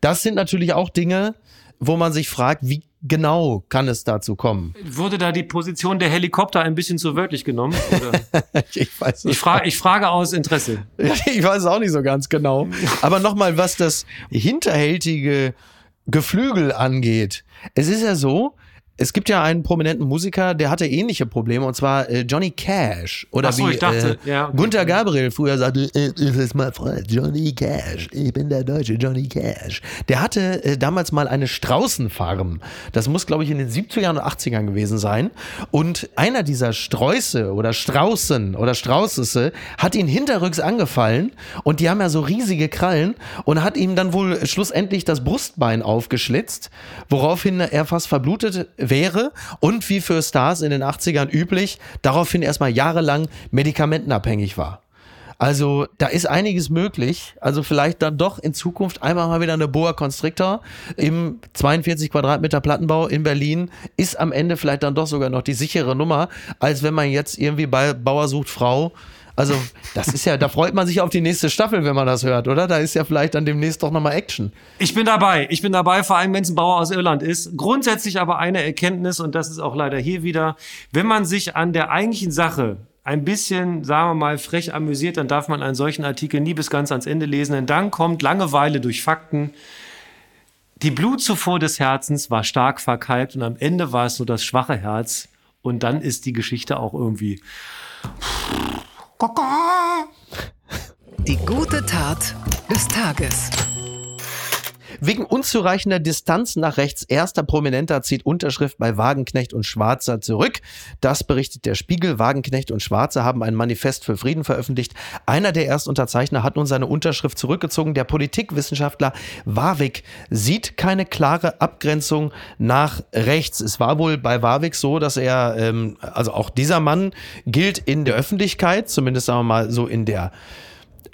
Das sind natürlich auch Dinge, wo man sich fragt, wie genau kann es dazu kommen? Wurde da die Position der Helikopter ein bisschen zu wörtlich genommen? ich weiß ich, fra ich frage aus Interesse. ich weiß es auch nicht so ganz genau. Aber nochmal, was das hinterhältige Geflügel angeht. Es ist ja so, es gibt ja einen prominenten Musiker, der hatte ähnliche Probleme, und zwar äh, Johnny Cash. Oder so, wie ich dachte, äh, ja. Gunther Gabriel früher sagte, äh, das ist mein Freund, Johnny Cash. Ich bin der deutsche Johnny Cash. Der hatte äh, damals mal eine Straußenfarm. Das muss, glaube ich, in den 70ern und 80ern gewesen sein. Und einer dieser Sträuße oder Straußen oder Straußesse hat ihn hinterrücks angefallen und die haben ja so riesige Krallen und hat ihm dann wohl schlussendlich das Brustbein aufgeschlitzt, woraufhin er fast verblutet wäre und wie für Stars in den 80ern üblich, daraufhin erstmal jahrelang medikamentenabhängig war. Also da ist einiges möglich. Also vielleicht dann doch in Zukunft einmal mal wieder eine Boa Constrictor im 42 Quadratmeter Plattenbau in Berlin ist am Ende vielleicht dann doch sogar noch die sichere Nummer, als wenn man jetzt irgendwie bei Bauer sucht Frau also, das ist ja, da freut man sich auf die nächste Staffel, wenn man das hört, oder? Da ist ja vielleicht dann demnächst doch nochmal Action. Ich bin dabei. Ich bin dabei, vor allem wenn es ein Bauer aus Irland ist. Grundsätzlich aber eine Erkenntnis, und das ist auch leider hier wieder, wenn man sich an der eigentlichen Sache ein bisschen, sagen wir mal, frech amüsiert, dann darf man einen solchen Artikel nie bis ganz ans Ende lesen, denn dann kommt Langeweile durch Fakten. Die Blutzufuhr des Herzens war stark verkalkt und am Ende war es nur das schwache Herz. Und dann ist die Geschichte auch irgendwie die gute Tat des Tages. Wegen unzureichender Distanz nach rechts erster Prominenter zieht Unterschrift bei Wagenknecht und Schwarzer zurück. Das berichtet der Spiegel. Wagenknecht und Schwarzer haben ein Manifest für Frieden veröffentlicht. Einer der Erstunterzeichner hat nun seine Unterschrift zurückgezogen. Der Politikwissenschaftler Warwick sieht keine klare Abgrenzung nach rechts. Es war wohl bei Warwick so, dass er, ähm, also auch dieser Mann gilt in der Öffentlichkeit, zumindest sagen wir mal so in der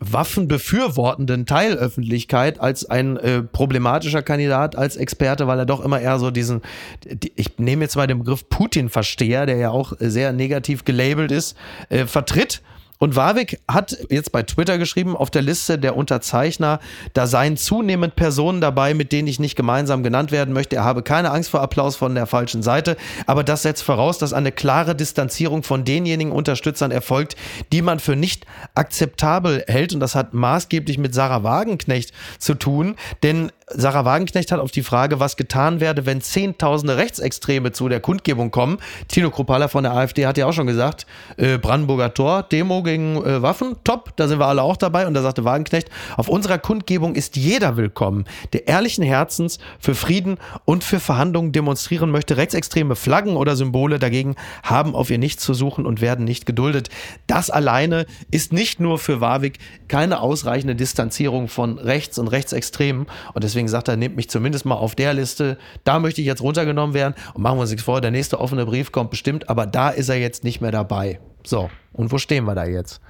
waffenbefürwortenden Teilöffentlichkeit als ein äh, problematischer Kandidat, als Experte, weil er doch immer eher so diesen, die, ich nehme jetzt mal den Begriff Putin-Versteher, der ja auch sehr negativ gelabelt ist, äh, vertritt. Und Warwick hat jetzt bei Twitter geschrieben, auf der Liste der Unterzeichner, da seien zunehmend Personen dabei, mit denen ich nicht gemeinsam genannt werden möchte. Er habe keine Angst vor Applaus von der falschen Seite, aber das setzt voraus, dass eine klare Distanzierung von denjenigen Unterstützern erfolgt, die man für nicht akzeptabel hält. Und das hat maßgeblich mit Sarah Wagenknecht zu tun, denn Sarah Wagenknecht hat auf die Frage, was getan werde, wenn Zehntausende Rechtsextreme zu der Kundgebung kommen. Tino Kropala von der AfD hat ja auch schon gesagt, äh, Brandenburger Tor, Demo gegen äh, Waffen, top, da sind wir alle auch dabei. Und da sagte Wagenknecht, auf unserer Kundgebung ist jeder willkommen, der ehrlichen Herzens für Frieden und für Verhandlungen demonstrieren möchte. Rechtsextreme Flaggen oder Symbole dagegen haben auf ihr nichts zu suchen und werden nicht geduldet. Das alleine ist nicht nur für Warwick keine ausreichende Distanzierung von rechts und Rechtsextremen. Und deswegen sagt er, nehmt mich zumindest mal auf der Liste. Da möchte ich jetzt runtergenommen werden. Und machen wir uns nichts vor, der nächste offene Brief kommt bestimmt, aber da ist er jetzt nicht mehr dabei. So, und wo stehen wir da jetzt?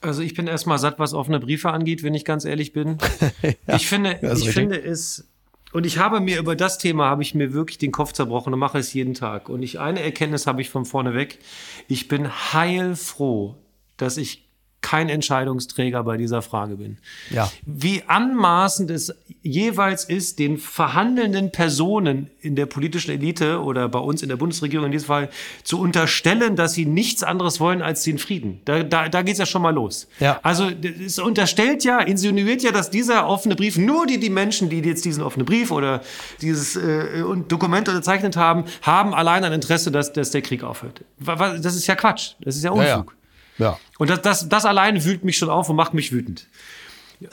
Also ich bin erstmal satt, was offene Briefe angeht, wenn ich ganz ehrlich bin. ja, ich finde, ich finde es und ich habe mir über das Thema habe ich mir wirklich den Kopf zerbrochen und mache es jeden Tag. Und ich eine Erkenntnis habe ich von vorne weg. Ich bin heilfroh, dass ich kein Entscheidungsträger bei dieser Frage bin. Ja. Wie anmaßend es jeweils ist, den verhandelnden Personen in der politischen Elite oder bei uns in der Bundesregierung in diesem Fall zu unterstellen, dass sie nichts anderes wollen als den Frieden. Da, da, da geht es ja schon mal los. Ja. Also es unterstellt ja, insinuiert ja, dass dieser offene Brief, nur die, die Menschen, die jetzt diesen offenen Brief oder dieses äh, Dokument unterzeichnet haben, haben allein ein Interesse, dass, dass der Krieg aufhört. Das ist ja Quatsch. Das ist ja Unfug. Ja, ja. Ja. Und das, das, das alleine wühlt mich schon auf und macht mich wütend.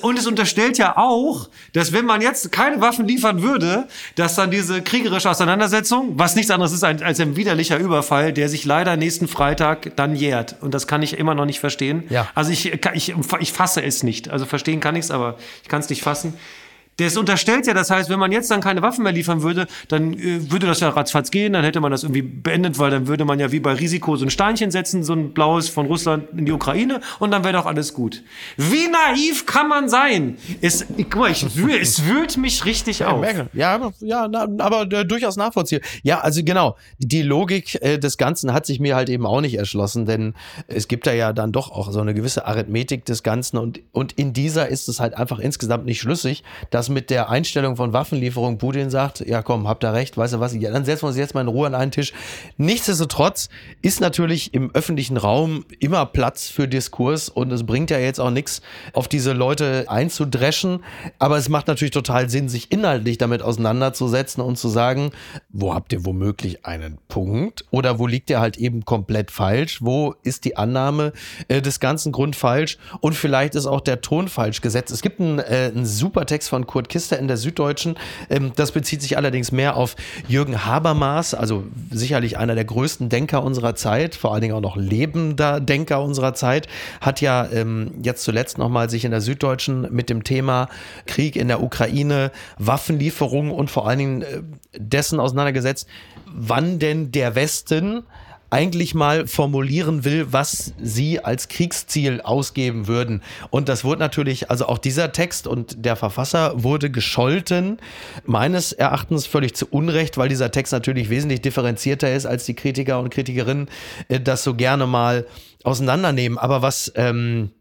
Und es unterstellt ja auch, dass wenn man jetzt keine Waffen liefern würde, dass dann diese kriegerische Auseinandersetzung, was nichts anderes ist als ein widerlicher Überfall, der sich leider nächsten Freitag dann jährt. Und das kann ich immer noch nicht verstehen. Ja. Also ich, ich, ich fasse es nicht. Also verstehen kann ich es, aber ich kann es nicht fassen. Das unterstellt ja, das heißt, wenn man jetzt dann keine Waffen mehr liefern würde, dann äh, würde das ja ratzfatz gehen, dann hätte man das irgendwie beendet, weil dann würde man ja wie bei Risiko so ein Steinchen setzen, so ein blaues von Russland in die Ukraine und dann wäre doch alles gut. Wie naiv kann man sein? Es, guck mal, ich, es wühlt mich richtig auf. Ja, ja, na, aber äh, durchaus nachvollziehbar. Ja, also genau, die Logik äh, des Ganzen hat sich mir halt eben auch nicht erschlossen, denn es gibt da ja dann doch auch so eine gewisse Arithmetik des Ganzen und, und in dieser ist es halt einfach insgesamt nicht schlüssig, dass dass mit der Einstellung von Waffenlieferungen Putin sagt, ja komm, habt ihr recht, weißt du was, ja, dann setzen wir uns jetzt mal in Ruhe an einen Tisch. Nichtsdestotrotz ist natürlich im öffentlichen Raum immer Platz für Diskurs und es bringt ja jetzt auch nichts, auf diese Leute einzudreschen, aber es macht natürlich total Sinn, sich inhaltlich damit auseinanderzusetzen und zu sagen, wo habt ihr womöglich einen Punkt oder wo liegt ihr halt eben komplett falsch, wo ist die Annahme äh, des ganzen Grund falsch und vielleicht ist auch der Ton falsch gesetzt. Es gibt einen, äh, einen super Text von Kurt Kurt Kister in der Süddeutschen. Ähm, das bezieht sich allerdings mehr auf Jürgen Habermas, also sicherlich einer der größten Denker unserer Zeit, vor allen Dingen auch noch lebender Denker unserer Zeit, hat ja ähm, jetzt zuletzt nochmal sich in der Süddeutschen mit dem Thema Krieg in der Ukraine, Waffenlieferungen und vor allen Dingen äh, dessen auseinandergesetzt, wann denn der Westen eigentlich mal formulieren will, was sie als Kriegsziel ausgeben würden. Und das wurde natürlich, also auch dieser Text und der Verfasser wurde gescholten, meines Erachtens völlig zu Unrecht, weil dieser Text natürlich wesentlich differenzierter ist, als die Kritiker und Kritikerinnen äh, das so gerne mal auseinandernehmen. Aber was ähm,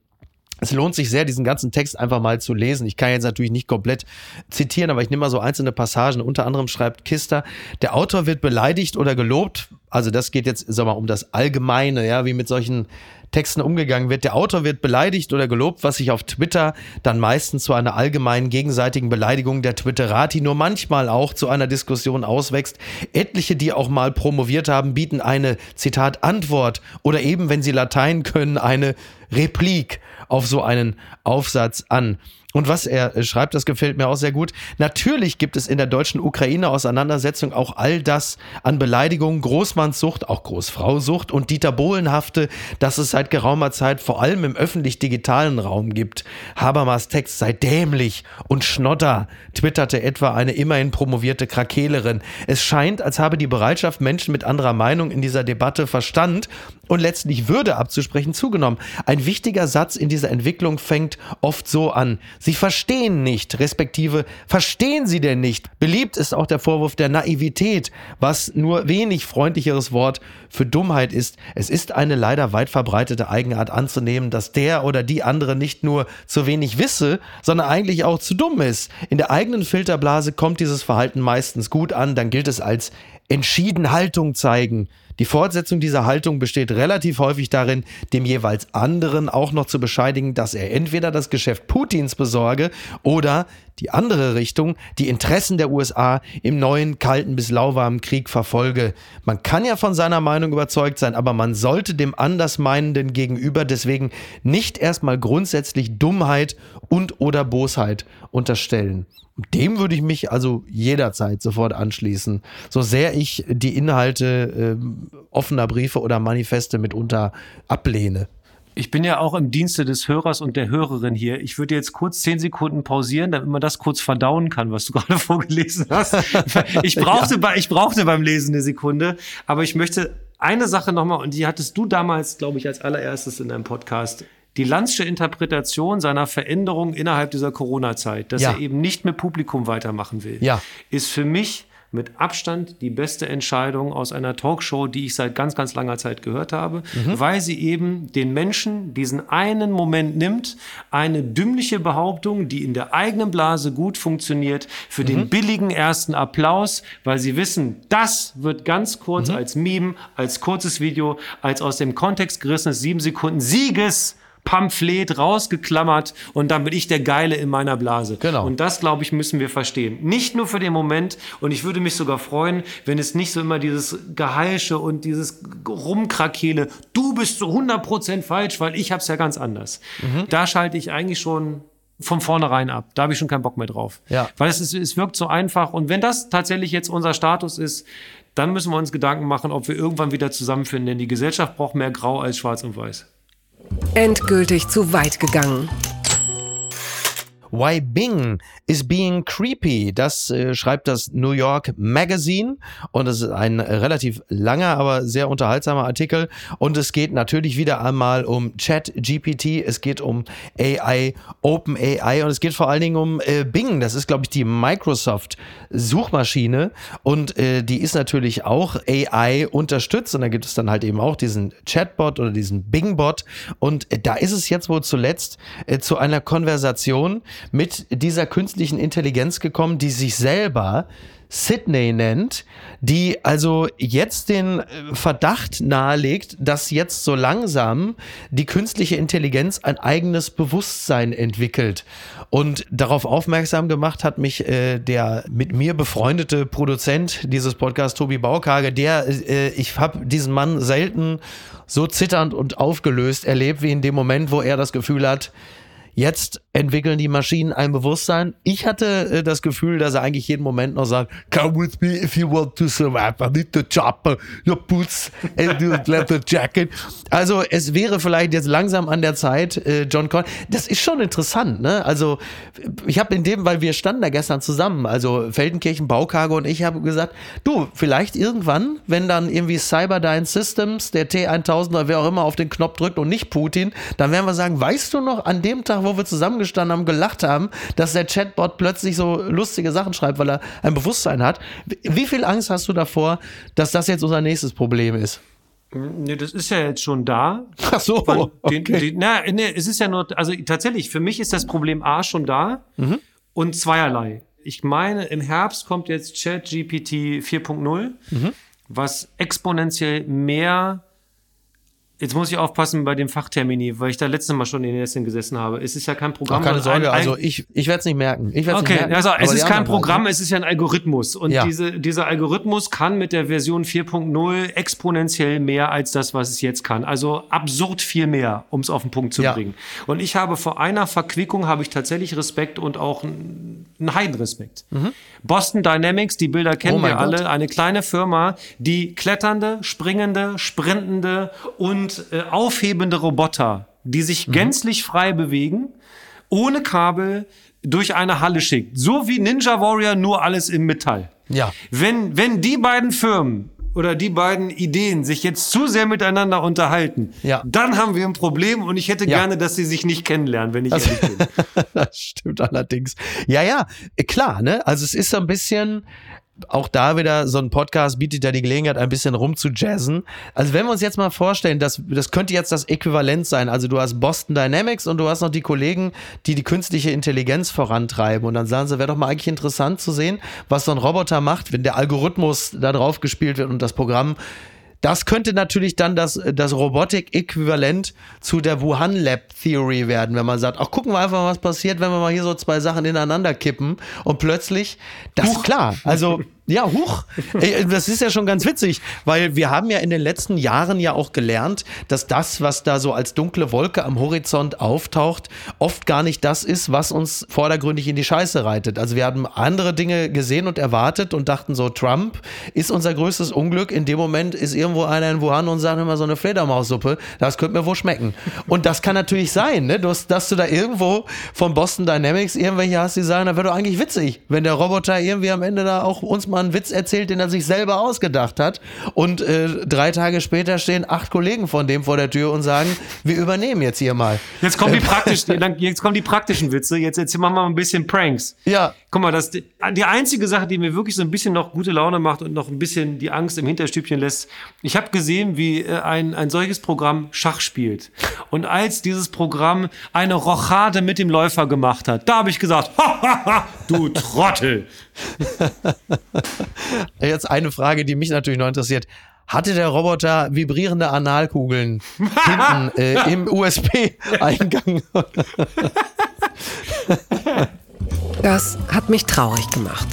es lohnt sich sehr, diesen ganzen Text einfach mal zu lesen. Ich kann jetzt natürlich nicht komplett zitieren, aber ich nehme mal so einzelne Passagen. Unter anderem schreibt Kister, der Autor wird beleidigt oder gelobt. Also das geht jetzt, sag mal, um das Allgemeine, ja, wie mit solchen Texten umgegangen wird. Der Autor wird beleidigt oder gelobt, was sich auf Twitter dann meistens zu einer allgemeinen gegenseitigen Beleidigung der Twitterati nur manchmal auch zu einer Diskussion auswächst. Etliche, die auch mal promoviert haben, bieten eine, Zitat, Antwort oder eben, wenn sie Latein können, eine Replik auf so einen Aufsatz an. Und was er äh, schreibt, das gefällt mir auch sehr gut. Natürlich gibt es in der deutschen Ukraine-Auseinandersetzung auch all das an Beleidigungen, Großmannssucht, auch Großfrausucht und Dieter Bohlenhafte, das es seit geraumer Zeit vor allem im öffentlich-digitalen Raum gibt. Habermas Text sei dämlich und Schnodder, twitterte etwa eine immerhin promovierte Krakelerin. Es scheint, als habe die Bereitschaft, Menschen mit anderer Meinung in dieser Debatte Verstand und letztlich Würde abzusprechen zugenommen. Ein wichtiger Satz in dieser Entwicklung fängt oft so an. Sie verstehen nicht, respektive verstehen sie denn nicht. Beliebt ist auch der Vorwurf der Naivität, was nur wenig freundlicheres Wort für Dummheit ist. Es ist eine leider weit verbreitete Eigenart anzunehmen, dass der oder die andere nicht nur zu wenig wisse, sondern eigentlich auch zu dumm ist. In der eigenen Filterblase kommt dieses Verhalten meistens gut an, dann gilt es als entschieden Haltung zeigen. Die Fortsetzung dieser Haltung besteht relativ häufig darin, dem jeweils anderen auch noch zu bescheidigen, dass er entweder das Geschäft Putins besorge oder die andere Richtung, die Interessen der USA im neuen kalten bis lauwarmen Krieg verfolge. Man kann ja von seiner Meinung überzeugt sein, aber man sollte dem Andersmeinenden gegenüber deswegen nicht erstmal grundsätzlich Dummheit und oder Bosheit unterstellen. Dem würde ich mich also jederzeit sofort anschließen, so sehr ich die Inhalte äh, offener Briefe oder Manifeste mitunter ablehne. Ich bin ja auch im Dienste des Hörers und der Hörerin hier. Ich würde jetzt kurz zehn Sekunden pausieren, damit man das kurz verdauen kann, was du gerade vorgelesen hast. Ich brauchte, ja. bei, ich brauchte beim Lesen eine Sekunde, aber ich möchte eine Sache nochmal, und die hattest du damals, glaube ich, als allererstes in deinem Podcast die Lanzsche Interpretation seiner Veränderung innerhalb dieser Corona-Zeit, dass ja. er eben nicht mit Publikum weitermachen will, ja. ist für mich mit Abstand die beste Entscheidung aus einer Talkshow, die ich seit ganz, ganz langer Zeit gehört habe, mhm. weil sie eben den Menschen diesen einen Moment nimmt, eine dümmliche Behauptung, die in der eigenen Blase gut funktioniert, für mhm. den billigen ersten Applaus, weil sie wissen, das wird ganz kurz mhm. als Meme, als kurzes Video, als aus dem Kontext gerissenes sieben Sekunden Sieges Pamphlet rausgeklammert und dann bin ich der Geile in meiner Blase. Genau. Und das, glaube ich, müssen wir verstehen. Nicht nur für den Moment und ich würde mich sogar freuen, wenn es nicht so immer dieses Geheische und dieses Rumkrakele, du bist so 100% falsch, weil ich hab's ja ganz anders. Mhm. Da schalte ich eigentlich schon von vornherein ab. Da habe ich schon keinen Bock mehr drauf. Ja. Weil es, ist, es wirkt so einfach. Und wenn das tatsächlich jetzt unser Status ist, dann müssen wir uns Gedanken machen, ob wir irgendwann wieder zusammenfinden. Denn die Gesellschaft braucht mehr Grau als Schwarz und Weiß. Endgültig zu weit gegangen. Why Bing is Being Creepy. Das äh, schreibt das New York Magazine und es ist ein relativ langer, aber sehr unterhaltsamer Artikel. Und es geht natürlich wieder einmal um Chat GPT, es geht um AI, Open AI und es geht vor allen Dingen um äh, Bing. Das ist, glaube ich, die Microsoft Suchmaschine und äh, die ist natürlich auch AI unterstützt und da gibt es dann halt eben auch diesen Chatbot oder diesen Bing-Bot und äh, da ist es jetzt wohl zuletzt äh, zu einer Konversation mit dieser künstlichen Intelligenz gekommen, die sich selber Sydney nennt, die also jetzt den äh, Verdacht nahelegt, dass jetzt so langsam die künstliche Intelligenz ein eigenes Bewusstsein entwickelt. Und darauf aufmerksam gemacht hat mich äh, der mit mir befreundete Produzent dieses Podcasts, Tobi Baukage, der, äh, ich habe diesen Mann selten so zitternd und aufgelöst erlebt, wie in dem Moment, wo er das Gefühl hat, Jetzt entwickeln die Maschinen ein Bewusstsein. Ich hatte äh, das Gefühl, dass er eigentlich jeden Moment noch sagt, come with me if you want to survive. I need the chopper, your boots and your leather jacket. Also es wäre vielleicht jetzt langsam an der Zeit, äh, John Con. Das ist schon interessant, ne? Also ich habe in dem, weil wir standen da gestern zusammen, also Feldenkirchen, Baukage und ich habe gesagt, du, vielleicht irgendwann, wenn dann irgendwie Cyberdyne Systems, der T1000 oder wer auch immer auf den Knopf drückt und nicht Putin, dann werden wir sagen, weißt du noch, an dem Tag, wo wir zusammengestanden haben, gelacht haben, dass der Chatbot plötzlich so lustige Sachen schreibt, weil er ein Bewusstsein hat. Wie viel Angst hast du davor, dass das jetzt unser nächstes Problem ist? Nee, das ist ja jetzt schon da. Ach so. Den, okay. den, na, nee, es ist ja nur, also tatsächlich, für mich ist das Problem A schon da mhm. und zweierlei. Ich meine, im Herbst kommt jetzt ChatGPT 4.0, mhm. was exponentiell mehr Jetzt muss ich aufpassen bei dem Fachtermini, weil ich da letztes Mal schon in den Nesseln gesessen habe. Es ist ja kein Programm. Ach, keine Sorge, also ich, ich werde es nicht merken. Ich okay, nicht merken, also es ist kein Programm, halt, es ist ja ein Algorithmus. Und ja. diese, dieser Algorithmus kann mit der Version 4.0 exponentiell mehr als das, was es jetzt kann. Also absurd viel mehr, um es auf den Punkt zu ja. bringen. Und ich habe vor einer Verquickung habe ich tatsächlich Respekt und auch einen Heidenrespekt. Mhm. Boston Dynamics, die Bilder kennen oh wir Gott. alle, eine kleine Firma, die kletternde, springende, sprintende und und äh, aufhebende Roboter, die sich mhm. gänzlich frei bewegen, ohne Kabel durch eine Halle schickt. So wie Ninja Warrior, nur alles in Metall. Ja. Wenn, wenn die beiden Firmen oder die beiden Ideen sich jetzt zu sehr miteinander unterhalten, ja. dann haben wir ein Problem und ich hätte ja. gerne, dass sie sich nicht kennenlernen, wenn ich also, ehrlich bin. das stimmt allerdings. Ja, ja, klar, ne? Also es ist so ein bisschen, auch da wieder so ein Podcast bietet ja die Gelegenheit, ein bisschen rumzujazzen. Also wenn wir uns jetzt mal vorstellen, dass das könnte jetzt das Äquivalent sein. Also du hast Boston Dynamics und du hast noch die Kollegen, die die künstliche Intelligenz vorantreiben. Und dann sagen sie, wäre doch mal eigentlich interessant zu sehen, was so ein Roboter macht, wenn der Algorithmus da drauf gespielt wird und das Programm das könnte natürlich dann das, das Robotik-Äquivalent zu der Wuhan Lab Theory werden, wenn man sagt, ach, gucken wir einfach, was passiert, wenn wir mal hier so zwei Sachen ineinander kippen und plötzlich, das ist klar, also ja, huch. Das ist ja schon ganz witzig, weil wir haben ja in den letzten Jahren ja auch gelernt, dass das, was da so als dunkle Wolke am Horizont auftaucht, oft gar nicht das ist, was uns vordergründig in die Scheiße reitet. Also wir haben andere Dinge gesehen und erwartet und dachten so, Trump ist unser größtes Unglück. In dem Moment ist irgendwo einer in Wuhan und sagt immer so eine Fledermaussuppe, das könnte mir wohl schmecken. Und das kann natürlich sein, ne? dass, dass du da irgendwo von Boston Dynamics irgendwelche hast, die sagen, da wäre doch eigentlich witzig, wenn der Roboter irgendwie am Ende da auch uns mal mal einen Witz erzählt, den er sich selber ausgedacht hat. Und äh, drei Tage später stehen acht Kollegen von dem vor der Tür und sagen, wir übernehmen jetzt hier mal. Jetzt kommen die, praktischen, jetzt kommen die praktischen Witze. Jetzt erzählen wir mal ein bisschen Pranks. Ja. Guck mal, das, die einzige Sache, die mir wirklich so ein bisschen noch gute Laune macht und noch ein bisschen die Angst im Hinterstübchen lässt, ich habe gesehen, wie äh, ein, ein solches Programm Schach spielt. Und als dieses Programm eine Rochade mit dem Läufer gemacht hat, da habe ich gesagt, du Trottel. Jetzt eine Frage, die mich natürlich noch interessiert. Hatte der Roboter vibrierende Analkugeln hinten äh, im USB-Eingang? das hat mich traurig gemacht.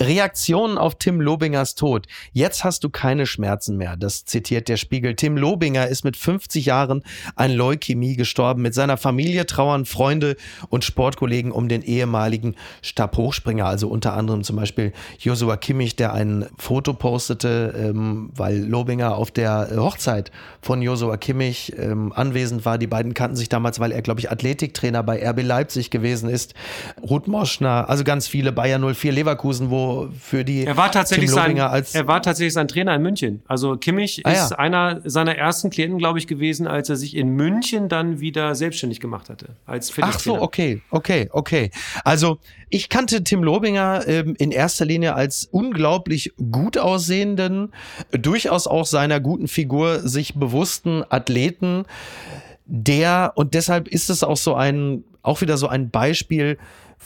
Reaktionen auf Tim Lobingers Tod. Jetzt hast du keine Schmerzen mehr. Das zitiert der Spiegel. Tim Lobinger ist mit 50 Jahren an Leukämie gestorben. Mit seiner Familie trauern Freunde und Sportkollegen um den ehemaligen Stabhochspringer. Also unter anderem zum Beispiel Joshua Kimmich, der ein Foto postete, ähm, weil Lobinger auf der Hochzeit von Joshua Kimmich ähm, anwesend war. Die beiden kannten sich damals, weil er, glaube ich, Athletiktrainer bei RB Leipzig gewesen ist. Ruth Moschner, also ganz viele Bayer 04 Leverkusen, wo für die er war tatsächlich sein, als er war tatsächlich sein Trainer in München. Also Kimmich ah, ist ja. einer seiner ersten Klienten, glaube ich, gewesen, als er sich in München dann wieder selbstständig gemacht hatte als Ach so, okay, okay, okay. Also ich kannte Tim Lobinger ähm, in erster Linie als unglaublich gut aussehenden, durchaus auch seiner guten Figur sich bewussten Athleten, der und deshalb ist es auch so ein auch wieder so ein Beispiel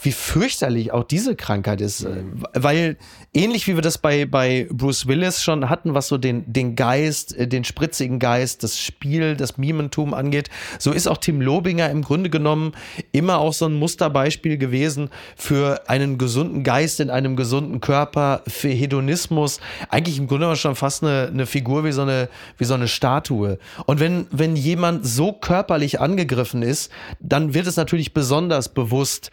wie fürchterlich auch diese Krankheit ist. Äh, weil ähnlich wie wir das bei, bei Bruce Willis schon hatten, was so den, den Geist, äh, den spritzigen Geist, das Spiel, das Mimentum angeht, so ist auch Tim Lobinger im Grunde genommen immer auch so ein Musterbeispiel gewesen für einen gesunden Geist in einem gesunden Körper, für Hedonismus. Eigentlich im Grunde genommen schon fast eine, eine Figur wie so eine, wie so eine Statue. Und wenn, wenn jemand so körperlich angegriffen ist, dann wird es natürlich besonders bewusst,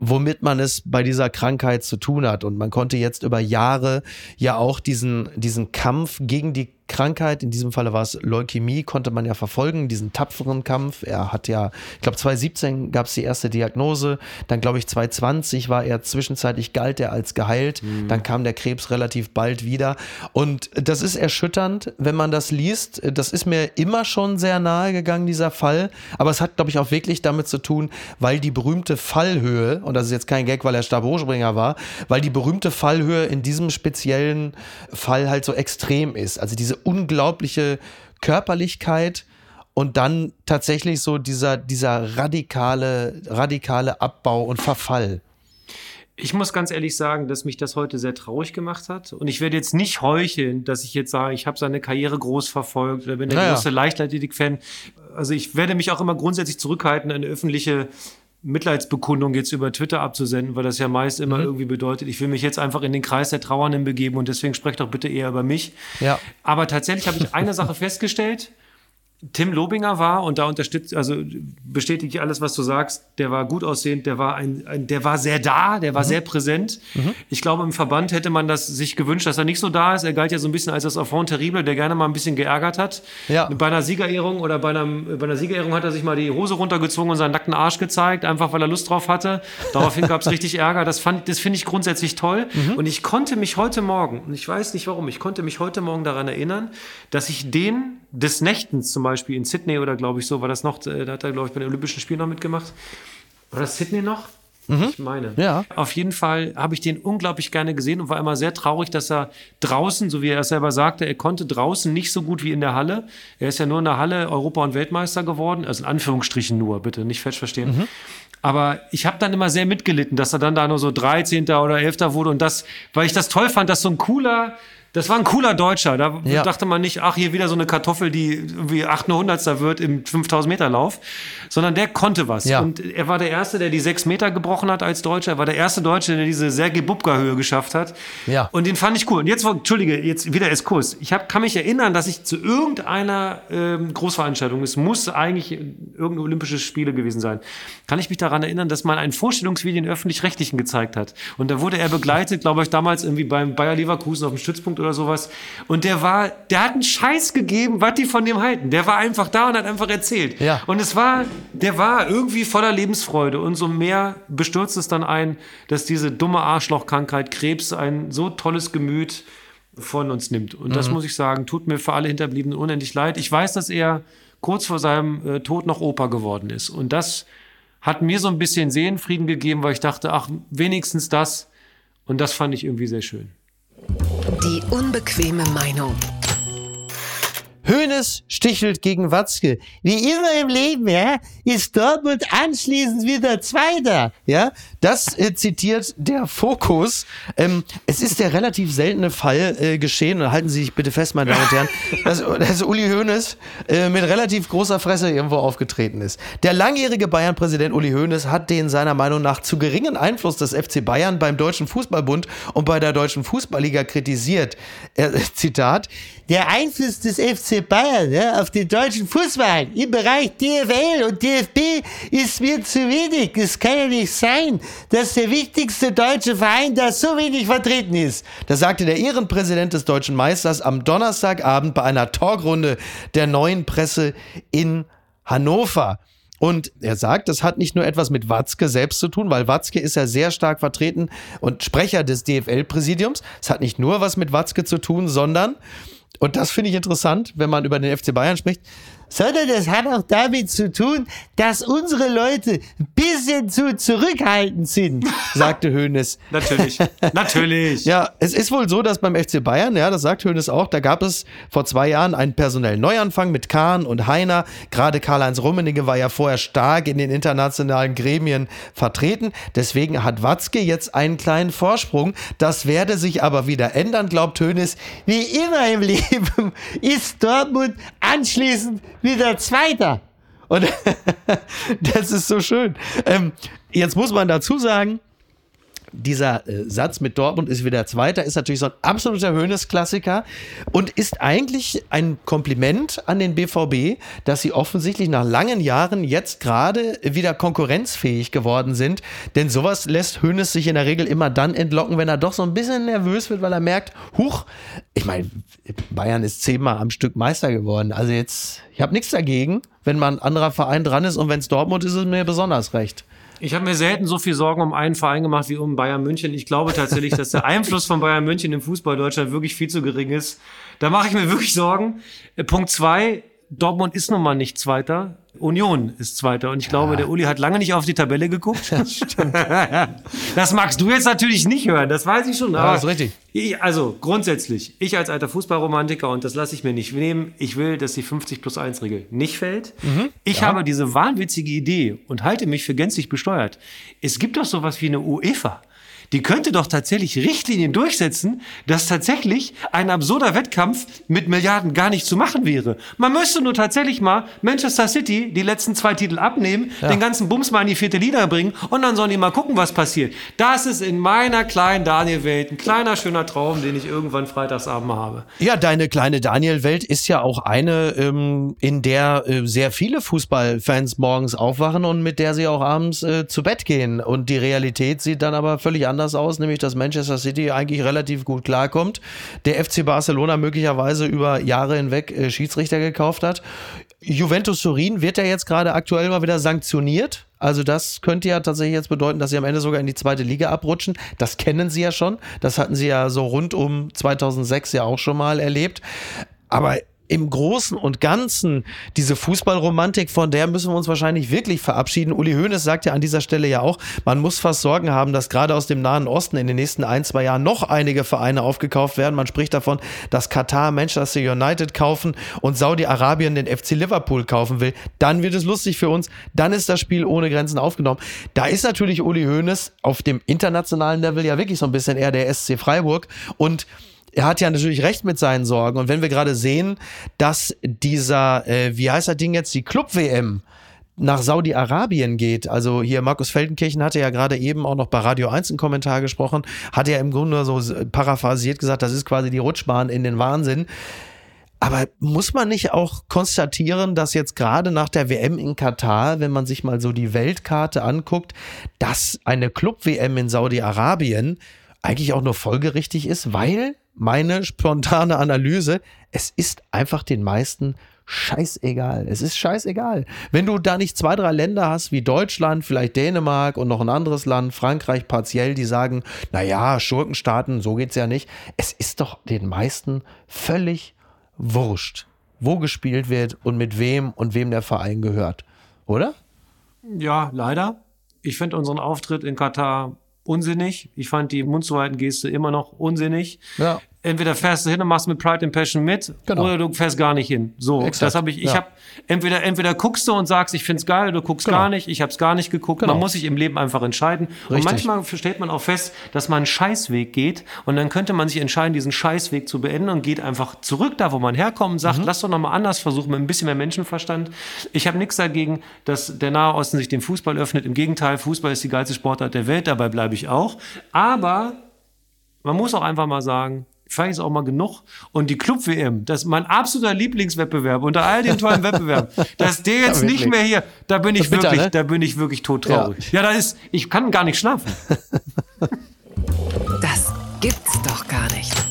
womit man es bei dieser Krankheit zu tun hat. Und man konnte jetzt über Jahre ja auch diesen, diesen Kampf gegen die Krankheit, in diesem Falle war es Leukämie, konnte man ja verfolgen, diesen tapferen Kampf. Er hat ja, ich glaube 2017 gab es die erste Diagnose, dann glaube ich 2020 war er zwischenzeitlich galt er als geheilt, mhm. dann kam der Krebs relativ bald wieder und das ist erschütternd, wenn man das liest. Das ist mir immer schon sehr nahe gegangen, dieser Fall, aber es hat glaube ich auch wirklich damit zu tun, weil die berühmte Fallhöhe, und das ist jetzt kein Gag, weil er Stabhochspringer war, weil die berühmte Fallhöhe in diesem speziellen Fall halt so extrem ist. Also diese unglaubliche Körperlichkeit und dann tatsächlich so dieser, dieser radikale, radikale Abbau und Verfall. Ich muss ganz ehrlich sagen, dass mich das heute sehr traurig gemacht hat. Und ich werde jetzt nicht heucheln, dass ich jetzt sage, ich habe seine Karriere groß verfolgt oder bin der naja. große Leichtathletik-Fan. Also ich werde mich auch immer grundsätzlich zurückhalten, eine öffentliche Mitleidsbekundung jetzt über Twitter abzusenden, weil das ja meist immer mhm. irgendwie bedeutet, ich will mich jetzt einfach in den Kreis der Trauernden begeben und deswegen sprecht doch bitte eher über mich. Ja. Aber tatsächlich habe ich eine Sache festgestellt. Tim Lobinger war und da unterstützt, also bestätige ich alles, was du sagst. Der war gut aussehend, der war ein, ein der war sehr da, der war mhm. sehr präsent. Mhm. Ich glaube, im Verband hätte man das sich gewünscht, dass er nicht so da ist. Er galt ja so ein bisschen als das Enfant terrible, der gerne mal ein bisschen geärgert hat. Ja. Bei einer Siegerehrung oder bei, einem, bei einer Siegerehrung hat er sich mal die Hose runtergezogen und seinen nackten Arsch gezeigt, einfach weil er Lust drauf hatte. Daraufhin gab es richtig Ärger. Das fand, das finde ich grundsätzlich toll. Mhm. Und ich konnte mich heute Morgen, und ich weiß nicht warum, ich konnte mich heute Morgen daran erinnern, dass ich den des Nächtens zum Beispiel in Sydney oder glaube ich so, war das noch, äh, da hat er glaube ich bei den Olympischen Spielen noch mitgemacht. War das Sydney noch? Mhm. Ich meine. Ja. Auf jeden Fall habe ich den unglaublich gerne gesehen und war immer sehr traurig, dass er draußen, so wie er es selber sagte, er konnte draußen nicht so gut wie in der Halle. Er ist ja nur in der Halle Europa- und Weltmeister geworden, also in Anführungsstrichen nur, bitte nicht falsch verstehen. Mhm. Aber ich habe dann immer sehr mitgelitten, dass er dann da nur so 13. oder 11. wurde und das, weil ich das toll fand, dass so ein cooler, das war ein cooler Deutscher. Da ja. dachte man nicht, ach, hier wieder so eine Kartoffel, die irgendwie 800. wird im 5000 Meter Lauf, sondern der konnte was. Ja. Und er war der Erste, der die sechs Meter gebrochen hat als Deutscher. Er war der erste Deutsche, der diese Sergei Bubka-Höhe geschafft hat. Ja. Und den fand ich cool. Und jetzt, entschuldige, jetzt wieder Eskurs. Ich hab, kann mich erinnern, dass ich zu irgendeiner ähm, Großveranstaltung, es muss eigentlich irgendeine Olympische Spiele gewesen sein, kann ich mich daran erinnern, dass man ein Vorstellungsvideo in Öffentlich-Rechtlichen gezeigt hat. Und da wurde er begleitet, glaube ich, damals irgendwie beim Bayer Leverkusen auf dem Stützpunkt oder sowas. Und der war, der hat einen Scheiß gegeben, was die von dem halten. Der war einfach da und hat einfach erzählt. Ja. Und es war, der war irgendwie voller Lebensfreude. Und so mehr bestürzt es dann ein, dass diese dumme Arschlochkrankheit Krebs ein so tolles Gemüt von uns nimmt. Und mhm. das muss ich sagen, tut mir für alle Hinterbliebenen unendlich leid. Ich weiß, dass er kurz vor seinem äh, Tod noch Opa geworden ist. Und das hat mir so ein bisschen Seelenfrieden gegeben, weil ich dachte, ach, wenigstens das. Und das fand ich irgendwie sehr schön. Die unbequeme Meinung. Hönes stichelt gegen Watzke. Wie immer im Leben, ja, ist Dortmund anschließend wieder Zweiter. Ja, das äh, zitiert der Fokus. Ähm, es ist der relativ seltene Fall äh, geschehen, und halten Sie sich bitte fest, meine Damen und Herren, dass, dass Uli Hoeneß äh, mit relativ großer Fresse irgendwo aufgetreten ist. Der langjährige Bayern-Präsident Uli Hoeneß hat den seiner Meinung nach zu geringen Einfluss des FC Bayern beim Deutschen Fußballbund und bei der Deutschen Fußballliga kritisiert. Er, Zitat, der Einfluss des FC Bayern ja, auf den deutschen Fußball im Bereich DFL und DFB ist mir zu wenig. Es kann ja nicht sein, dass der wichtigste deutsche Verein da so wenig vertreten ist. Das sagte der Ehrenpräsident des deutschen Meisters am Donnerstagabend bei einer Talkrunde der neuen Presse in Hannover. Und er sagt, das hat nicht nur etwas mit Watzke selbst zu tun, weil Watzke ist ja sehr stark vertreten und Sprecher des DFL-Präsidiums. Es hat nicht nur was mit Watzke zu tun, sondern und das finde ich interessant, wenn man über den FC Bayern spricht sondern das hat auch damit zu tun, dass unsere Leute ein bisschen zu zurückhaltend sind, sagte Hoeneß. natürlich, natürlich. ja, es ist wohl so, dass beim FC Bayern, ja, das sagt Hoeneß auch, da gab es vor zwei Jahren einen personellen Neuanfang mit Kahn und Heiner. Gerade Karl-Heinz Rummenigge war ja vorher stark in den internationalen Gremien vertreten. Deswegen hat Watzke jetzt einen kleinen Vorsprung. Das werde sich aber wieder ändern, glaubt Hoeneß. Wie immer im Leben ist Dortmund anschließend wieder Zweiter. Und das ist so schön. Ähm, jetzt muss man dazu sagen, dieser äh, Satz mit Dortmund ist wieder Zweiter, ist natürlich so ein absoluter Höhnes-Klassiker und ist eigentlich ein Kompliment an den BVB, dass sie offensichtlich nach langen Jahren jetzt gerade wieder konkurrenzfähig geworden sind. Denn sowas lässt Höhnes sich in der Regel immer dann entlocken, wenn er doch so ein bisschen nervös wird, weil er merkt, huch, ich meine, Bayern ist zehnmal am Stück Meister geworden. Also jetzt, ich habe nichts dagegen, wenn man ein anderer Verein dran ist und wenn es Dortmund ist, ist es mir besonders recht. Ich habe mir selten so viel Sorgen um einen Verein gemacht wie um Bayern München. Ich glaube tatsächlich, dass der Einfluss von Bayern München im Fußball Deutschland wirklich viel zu gering ist. Da mache ich mir wirklich Sorgen. Äh, Punkt zwei, Dortmund ist nun mal nicht Zweiter. Union ist Zweiter. Und ich glaube, der Uli hat lange nicht auf die Tabelle geguckt. Das das magst du jetzt natürlich nicht hören, das weiß ich schon. Ja, ist richtig. Ich, also grundsätzlich, ich als alter Fußballromantiker, und das lasse ich mir nicht nehmen, ich will, dass die 50 plus 1 Regel nicht fällt. Mhm, ich ja. habe diese wahnwitzige Idee und halte mich für gänzlich besteuert. Es gibt doch sowas wie eine UEFA. Die könnte doch tatsächlich Richtlinien durchsetzen, dass tatsächlich ein absurder Wettkampf mit Milliarden gar nicht zu machen wäre. Man müsste nur tatsächlich mal Manchester City die letzten zwei Titel abnehmen, ja. den ganzen Bums mal in die vierte Liga bringen und dann sollen die mal gucken, was passiert. Das ist in meiner kleinen Daniel-Welt ein kleiner, schöner Traum, den ich irgendwann freitagsabend habe. Ja, deine kleine Daniel-Welt ist ja auch eine, ähm, in der äh, sehr viele Fußballfans morgens aufwachen und mit der sie auch abends äh, zu Bett gehen. Und die Realität sieht dann aber völlig anders aus, nämlich dass Manchester City eigentlich relativ gut klarkommt. Der FC Barcelona möglicherweise über Jahre hinweg äh, Schiedsrichter gekauft hat. Juventus Turin wird ja jetzt gerade aktuell mal wieder sanktioniert. Also das könnte ja tatsächlich jetzt bedeuten, dass sie am Ende sogar in die zweite Liga abrutschen. Das kennen sie ja schon. Das hatten sie ja so rund um 2006 ja auch schon mal erlebt. Aber im Großen und Ganzen diese Fußballromantik, von der müssen wir uns wahrscheinlich wirklich verabschieden. Uli Hoeneß sagt ja an dieser Stelle ja auch, man muss fast Sorgen haben, dass gerade aus dem Nahen Osten in den nächsten ein, zwei Jahren noch einige Vereine aufgekauft werden. Man spricht davon, dass Katar Manchester United kaufen und Saudi-Arabien den FC Liverpool kaufen will. Dann wird es lustig für uns. Dann ist das Spiel ohne Grenzen aufgenommen. Da ist natürlich Uli Hoeneß auf dem internationalen Level ja wirklich so ein bisschen eher der SC Freiburg und er hat ja natürlich recht mit seinen Sorgen. Und wenn wir gerade sehen, dass dieser, äh, wie heißt das Ding jetzt, die Club-WM nach Saudi-Arabien geht. Also hier Markus Feldenkirchen hatte ja gerade eben auch noch bei Radio 1 einen Kommentar gesprochen, hat ja im Grunde so paraphrasiert gesagt, das ist quasi die Rutschbahn in den Wahnsinn. Aber muss man nicht auch konstatieren, dass jetzt gerade nach der WM in Katar, wenn man sich mal so die Weltkarte anguckt, dass eine Club-WM in Saudi-Arabien eigentlich auch nur folgerichtig ist, weil meine spontane Analyse, es ist einfach den meisten scheißegal. Es ist scheißegal. Wenn du da nicht zwei, drei Länder hast wie Deutschland, vielleicht Dänemark und noch ein anderes Land, Frankreich partiell, die sagen, naja, Schurkenstaaten, so geht's ja nicht. Es ist doch den meisten völlig wurscht, wo gespielt wird und mit wem und wem der Verein gehört. Oder? Ja, leider. Ich finde unseren Auftritt in Katar unsinnig. Ich fand die Mundzuhalten-Geste immer noch unsinnig. Ja entweder fährst du hin und machst mit Pride and Passion mit genau. oder du fährst gar nicht hin. So, Exakt. das habe ich. Ich ja. habe entweder entweder guckst du und sagst, ich find's geil, du guckst genau. gar nicht. Ich habe es gar nicht geguckt. Genau. Man muss sich im Leben einfach entscheiden. Richtig. Und manchmal stellt man auch fest, dass man einen Scheißweg geht und dann könnte man sich entscheiden, diesen Scheißweg zu beenden und geht einfach zurück da, wo man herkommt und sagt, mhm. lass doch noch mal anders versuchen mit ein bisschen mehr Menschenverstand. Ich habe nichts dagegen, dass der Nahe Osten sich dem Fußball öffnet. Im Gegenteil, Fußball ist die geilste Sportart der Welt. Dabei bleibe ich auch. Aber man muss auch einfach mal sagen, vielleicht ist auch mal genug. Und die Club-WM, das ist mein absoluter Lieblingswettbewerb unter all den tollen Wettbewerben, dass der jetzt ja, nicht mehr hier, da bin ich bitter, wirklich, ne? da bin ich wirklich todtraurig. Ja. ja, da ist, ich kann gar nicht schlafen. Das gibt's doch gar nicht.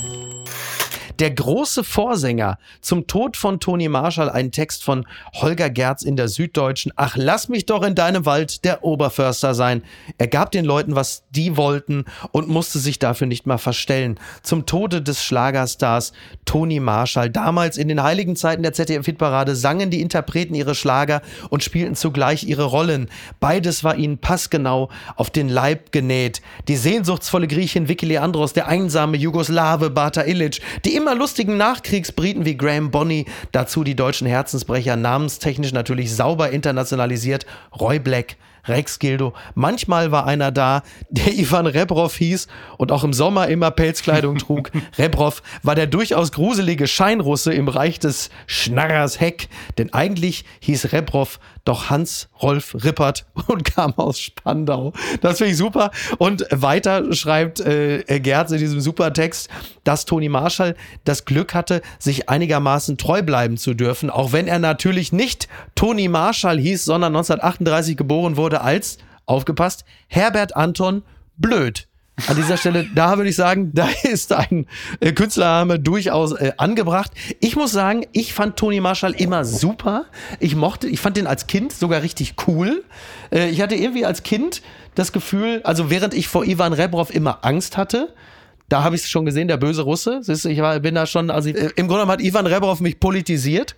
Der große Vorsänger zum Tod von Toni Marshall, ein Text von Holger Gerz in der Süddeutschen. Ach, lass mich doch in deinem Wald der Oberförster sein. Er gab den Leuten, was die wollten und musste sich dafür nicht mal verstellen. Zum Tode des Schlagerstars Toni Marshall. Damals in den heiligen Zeiten der ZDF-Hitparade sangen die Interpreten ihre Schlager und spielten zugleich ihre Rollen. Beides war ihnen passgenau auf den Leib genäht. Die sehnsuchtsvolle Griechin Vicky Leandros, der einsame Jugoslawe Bata Illich, die immer immer lustigen Nachkriegsbriten wie Graham Bonney, dazu die deutschen Herzensbrecher, namenstechnisch natürlich sauber internationalisiert, Roy Black, Rex Gildo. Manchmal war einer da, der Ivan Rebrov hieß und auch im Sommer immer Pelzkleidung trug. Rebrov war der durchaus gruselige Scheinrusse im Reich des Schnarrers Heck, denn eigentlich hieß Rebrov doch Hans-Rolf Rippert und kam aus Spandau. Das finde ich super. Und weiter schreibt äh, Gerz in diesem super Text, dass Toni Marshall das Glück hatte, sich einigermaßen treu bleiben zu dürfen, auch wenn er natürlich nicht Toni Marshall hieß, sondern 1938 geboren wurde als, aufgepasst, Herbert Anton Blöd. An dieser Stelle, da würde ich sagen, da ist ein äh, Künstlername durchaus äh, angebracht. Ich muss sagen, ich fand Toni Marshall immer super. Ich mochte, ich fand den als Kind sogar richtig cool. Äh, ich hatte irgendwie als Kind das Gefühl, also während ich vor Ivan Rebrov immer Angst hatte, da habe ich es schon gesehen, der böse Russe. Siehst du, ich war, bin da schon, also ich, äh, im Grunde genommen hat Ivan Rebrov mich politisiert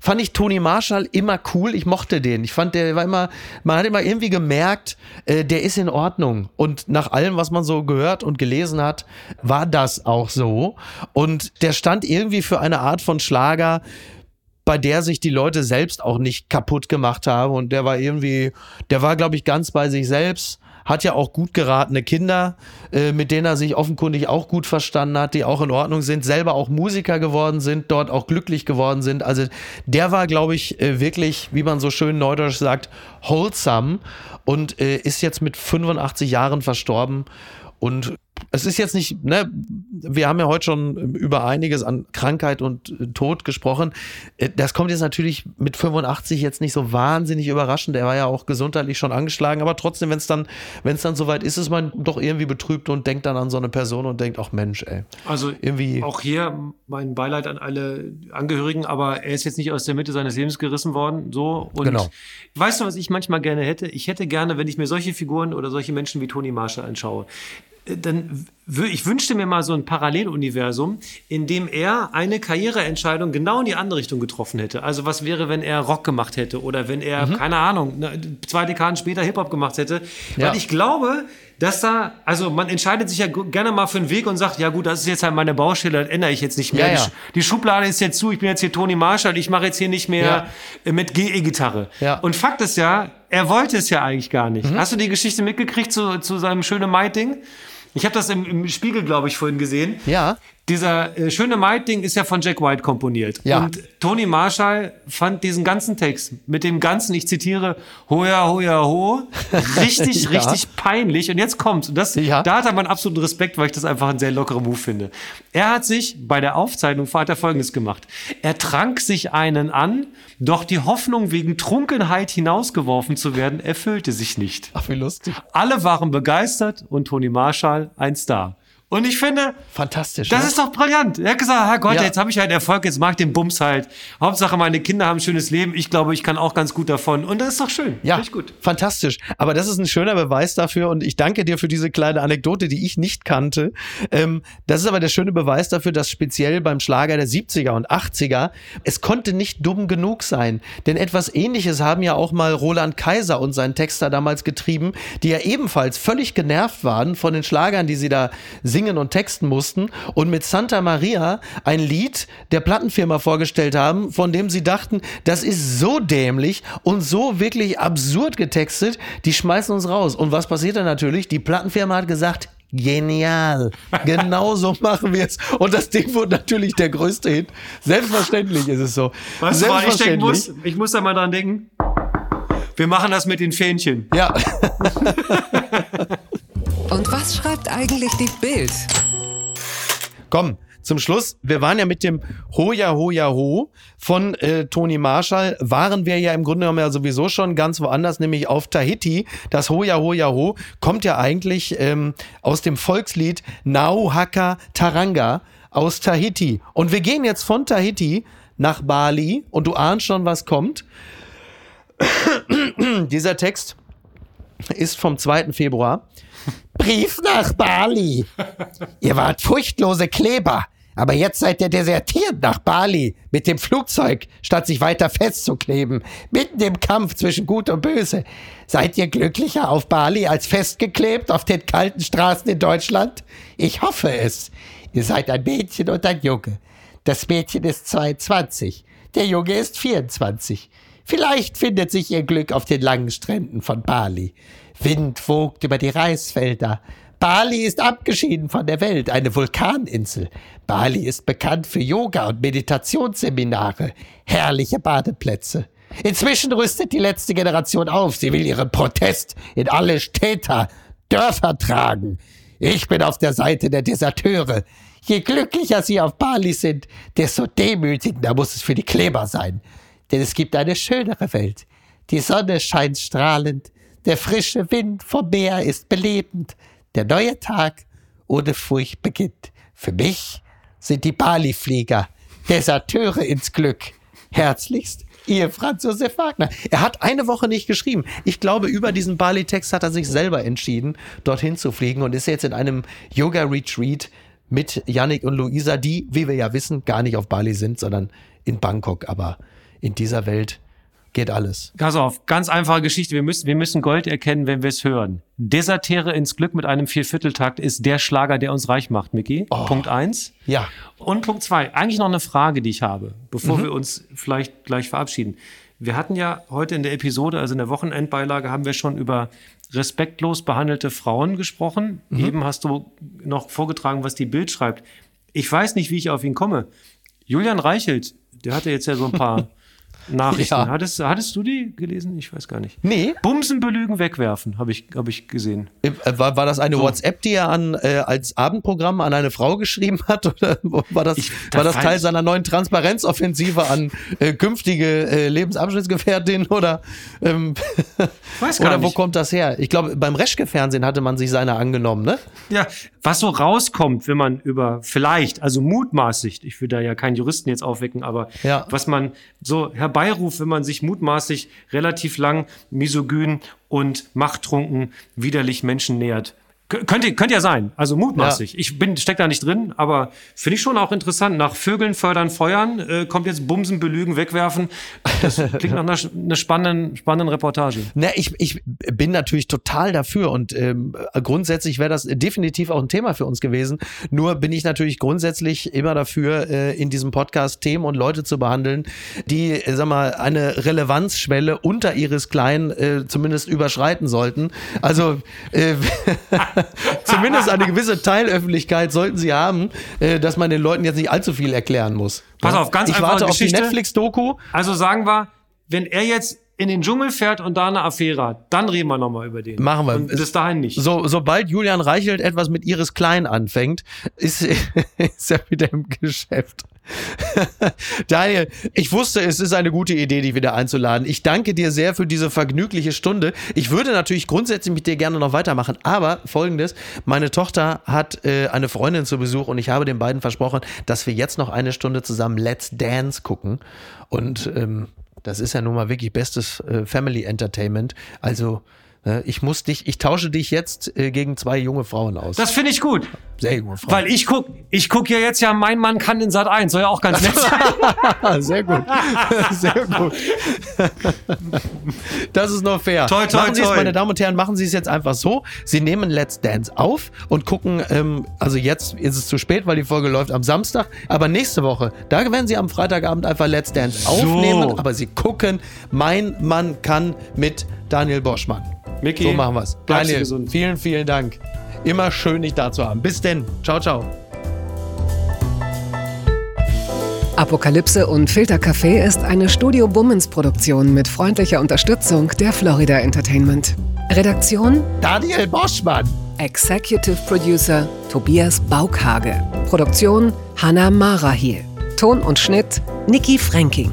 fand ich Toni Marshall immer cool. Ich mochte den. Ich fand, der war immer, man hat immer irgendwie gemerkt, äh, der ist in Ordnung. Und nach allem, was man so gehört und gelesen hat, war das auch so. Und der stand irgendwie für eine Art von Schlager, bei der sich die Leute selbst auch nicht kaputt gemacht haben. Und der war irgendwie, der war, glaube ich, ganz bei sich selbst hat ja auch gut geratene Kinder, äh, mit denen er sich offenkundig auch gut verstanden hat, die auch in Ordnung sind, selber auch Musiker geworden sind, dort auch glücklich geworden sind. Also der war, glaube ich, äh, wirklich, wie man so schön neudeutsch sagt, wholesome und äh, ist jetzt mit 85 Jahren verstorben. Und es ist jetzt nicht, ne, wir haben ja heute schon über einiges an Krankheit und äh, Tod gesprochen. Äh, das kommt jetzt natürlich mit 85 jetzt nicht so wahnsinnig überraschend. Er war ja auch gesundheitlich schon angeschlagen, aber trotzdem, wenn es dann, wenn es dann soweit ist, ist man doch irgendwie betrübt und denkt dann an so eine Person und denkt, ach Mensch, ey. Also irgendwie. Auch hier mein Beileid an alle Angehörigen, aber er ist jetzt nicht aus der Mitte seines Lebens gerissen worden, so. Und genau. weißt du, was ich manchmal gerne hätte? Ich hätte gerne, wenn ich mir solche Figuren oder solche Menschen wie Toni Marshall anschaue, dann ich wünschte mir mal so ein Paralleluniversum, in dem er eine Karriereentscheidung genau in die andere Richtung getroffen hätte. Also was wäre, wenn er Rock gemacht hätte oder wenn er, mhm. keine Ahnung, ne, zwei Dekaden später Hip-Hop gemacht hätte. Ja. Weil ich glaube, dass da, also man entscheidet sich ja gerne mal für einen Weg und sagt, ja gut, das ist jetzt halt meine Baustelle, das ändere ich jetzt nicht mehr. Ja, ja. Die, Schublade ist jetzt zu, ich bin jetzt hier Toni Marshall, ich mache jetzt hier nicht mehr ja. mit GE-Gitarre. Und Fakt ist ja, er wollte es ja eigentlich gar nicht. Mhm. Hast du die Geschichte mitgekriegt zu, zu seinem schönen Maid-Ding? Ich habe das im, im Spiegel, glaube ich, vorhin gesehen. Ja. Dieser äh, schöne Maid-Ding ist ja von Jack White komponiert. Ja. Und Tony Marshall fand diesen ganzen Text mit dem ganzen, ich zitiere, hoja, hoja, ho, richtig, ja. richtig peinlich. Und jetzt kommt's. Und das, ja. da hat er meinen absoluten Respekt, weil ich das einfach einen sehr lockeren Move finde. Er hat sich bei der Aufzeichnung hat er Folgendes gemacht. Er trank sich einen an, doch die Hoffnung, wegen Trunkenheit hinausgeworfen zu werden, erfüllte sich nicht. Ach, wie lustig. Alle waren begeistert und Tony Marshall ein Star. Und ich finde, fantastisch. Das ne? ist doch brillant. Er hat gesagt, Herr Gott, ja. jetzt habe ich halt Erfolg, jetzt mag ich den Bums halt. Hauptsache, meine Kinder haben ein schönes Leben. Ich glaube, ich kann auch ganz gut davon. Und das ist doch schön. Ja, gut. fantastisch. Aber das ist ein schöner Beweis dafür. Und ich danke dir für diese kleine Anekdote, die ich nicht kannte. Ähm, das ist aber der schöne Beweis dafür, dass speziell beim Schlager der 70er und 80er es konnte nicht dumm genug sein. Denn etwas Ähnliches haben ja auch mal Roland Kaiser und sein Texter damals getrieben, die ja ebenfalls völlig genervt waren von den Schlagern, die sie da singen und texten mussten und mit Santa Maria ein Lied der Plattenfirma vorgestellt haben, von dem sie dachten, das ist so dämlich und so wirklich absurd getextet, die schmeißen uns raus. Und was passiert dann natürlich? Die Plattenfirma hat gesagt, Genial. Genau so machen wir es. Und das Ding wurde natürlich der größte Hit. Selbstverständlich ist es so. Weißt du, ich denken muss? Ich muss da mal dran denken. Wir machen das mit den Fähnchen. Ja. Und was schreibt eigentlich die Bild? Komm, zum Schluss, wir waren ja mit dem Hoja Hoja Ho von äh, Toni Marshall, waren wir ja im Grunde genommen ja sowieso schon ganz woanders, nämlich auf Tahiti. Das Hoja Hoja Ho kommt ja eigentlich ähm, aus dem Volkslied Nau Haka Taranga aus Tahiti. Und wir gehen jetzt von Tahiti nach Bali und du ahnst schon, was kommt. Dieser Text ist vom 2. Februar Brief nach Bali. Ihr wart furchtlose Kleber. Aber jetzt seid ihr desertiert nach Bali mit dem Flugzeug, statt sich weiter festzukleben. Mitten im Kampf zwischen Gut und Böse. Seid ihr glücklicher auf Bali als festgeklebt auf den kalten Straßen in Deutschland? Ich hoffe es. Ihr seid ein Mädchen und ein Junge. Das Mädchen ist 22. Der Junge ist 24. Vielleicht findet sich ihr Glück auf den langen Stränden von Bali. Wind wogt über die Reisfelder. Bali ist abgeschieden von der Welt, eine Vulkaninsel. Bali ist bekannt für Yoga und Meditationsseminare, herrliche Badeplätze. Inzwischen rüstet die letzte Generation auf. Sie will ihren Protest in alle Städte, Dörfer tragen. Ich bin auf der Seite der Deserteure. Je glücklicher sie auf Bali sind, desto demütigender muss es für die Kleber sein. Denn es gibt eine schönere Welt. Die Sonne scheint strahlend, der frische Wind vom Meer ist belebend. Der neue Tag ohne Furcht beginnt. Für mich sind die Bali-Flieger Deserteure ins Glück. Herzlichst, Ihr Franz Josef Wagner. Er hat eine Woche nicht geschrieben. Ich glaube, über diesen Bali-Text hat er sich selber entschieden, dorthin zu fliegen und ist jetzt in einem Yoga-Retreat mit Yannick und Luisa, die, wie wir ja wissen, gar nicht auf Bali sind, sondern in Bangkok. Aber in dieser Welt geht alles. Pass auf, ganz einfache Geschichte. Wir müssen, wir müssen Gold erkennen, wenn wir es hören. Desertere ins Glück mit einem Viervierteltakt ist der Schlager, der uns reich macht, Micky. Oh. Punkt eins. Ja. Und Punkt zwei. Eigentlich noch eine Frage, die ich habe, bevor mhm. wir uns vielleicht gleich verabschieden. Wir hatten ja heute in der Episode, also in der Wochenendbeilage, haben wir schon über respektlos behandelte Frauen gesprochen. Mhm. Eben hast du noch vorgetragen, was die Bild schreibt. Ich weiß nicht, wie ich auf ihn komme. Julian Reichelt, der hatte jetzt ja so ein paar Nachrichten. Ja. Hattest, hattest du die gelesen? Ich weiß gar nicht. Nee. Bumsen belügen, wegwerfen, habe ich, hab ich gesehen. Äh, war, war das eine so. WhatsApp, die er an, äh, als Abendprogramm an eine Frau geschrieben hat? Oder war das, ich, war das Teil seiner neuen Transparenzoffensive an äh, künftige äh, Lebensabschnittsgefährtin? Oder, ähm, weiß gar oder wo nicht. kommt das her? Ich glaube, beim Reschke-Fernsehen hatte man sich seiner angenommen, ne? Ja, was so rauskommt, wenn man über vielleicht, also mutmaßlich, ich will da ja keinen Juristen jetzt aufwecken, aber ja. was man so herbeiruft, wenn man sich mutmaßlich relativ lang misogyn und machttrunken widerlich Menschen nähert. Könnte, könnte ja sein, also mutmaßlich. Ja. Ich bin steck da nicht drin, aber finde ich schon auch interessant. Nach Vögeln fördern, feuern äh, kommt jetzt Bumsen, belügen, wegwerfen. Das klingt nach einer, einer spannenden, spannenden Reportage. Na, ich, ich bin natürlich total dafür und ähm, grundsätzlich wäre das definitiv auch ein Thema für uns gewesen. Nur bin ich natürlich grundsätzlich immer dafür, äh, in diesem Podcast Themen und Leute zu behandeln, die, äh, sag mal, eine Relevanzschwelle unter ihres Kleinen äh, zumindest überschreiten sollten. Also äh, zumindest eine gewisse Teilöffentlichkeit sollten sie haben, äh, dass man den Leuten jetzt nicht allzu viel erklären muss. Pass auf, ganz ich warte auf die Netflix-Doku. Also sagen wir, wenn er jetzt in den Dschungel fährt und da eine Affäre hat, dann reden wir nochmal über den. Machen wir. Und bis dahin nicht. So, sobald Julian Reichelt etwas mit Iris Klein anfängt, ist, ist er wieder im Geschäft. Daniel, ich wusste, es ist eine gute Idee, dich wieder einzuladen. Ich danke dir sehr für diese vergnügliche Stunde. Ich würde natürlich grundsätzlich mit dir gerne noch weitermachen, aber folgendes: Meine Tochter hat äh, eine Freundin zu Besuch und ich habe den beiden versprochen, dass wir jetzt noch eine Stunde zusammen Let's Dance gucken. Und ähm, das ist ja nun mal wirklich bestes äh, Family Entertainment. Also ich muss dich, ich tausche dich jetzt äh, gegen zwei junge Frauen aus. Das finde ich gut. Sehr junge Frauen. Weil ich guck, ich guck ja jetzt ja, mein Mann kann in Sat 1, soll ja auch ganz nett sein. Sehr gut. Sehr gut. Das ist nur fair. Toi, toi, machen Sie es, meine Damen und Herren, machen Sie es jetzt einfach so. Sie nehmen Let's Dance auf und gucken, ähm, also jetzt ist es zu spät, weil die Folge läuft am Samstag, aber nächste Woche, da werden Sie am Freitagabend einfach Let's Dance so. aufnehmen, aber Sie gucken, mein Mann kann mit Daniel Boschmann. Micky, so machen wir's. Daniel, gesund. vielen, vielen Dank. Immer schön, dich da zu haben. Bis denn. Ciao, ciao. Apokalypse und Filtercafé ist eine Studio Bummens Produktion mit freundlicher Unterstützung der Florida Entertainment. Redaktion Daniel Boschmann. Executive Producer Tobias Baukhage. Produktion Hannah Marahiel. Ton und Schnitt Niki Franking.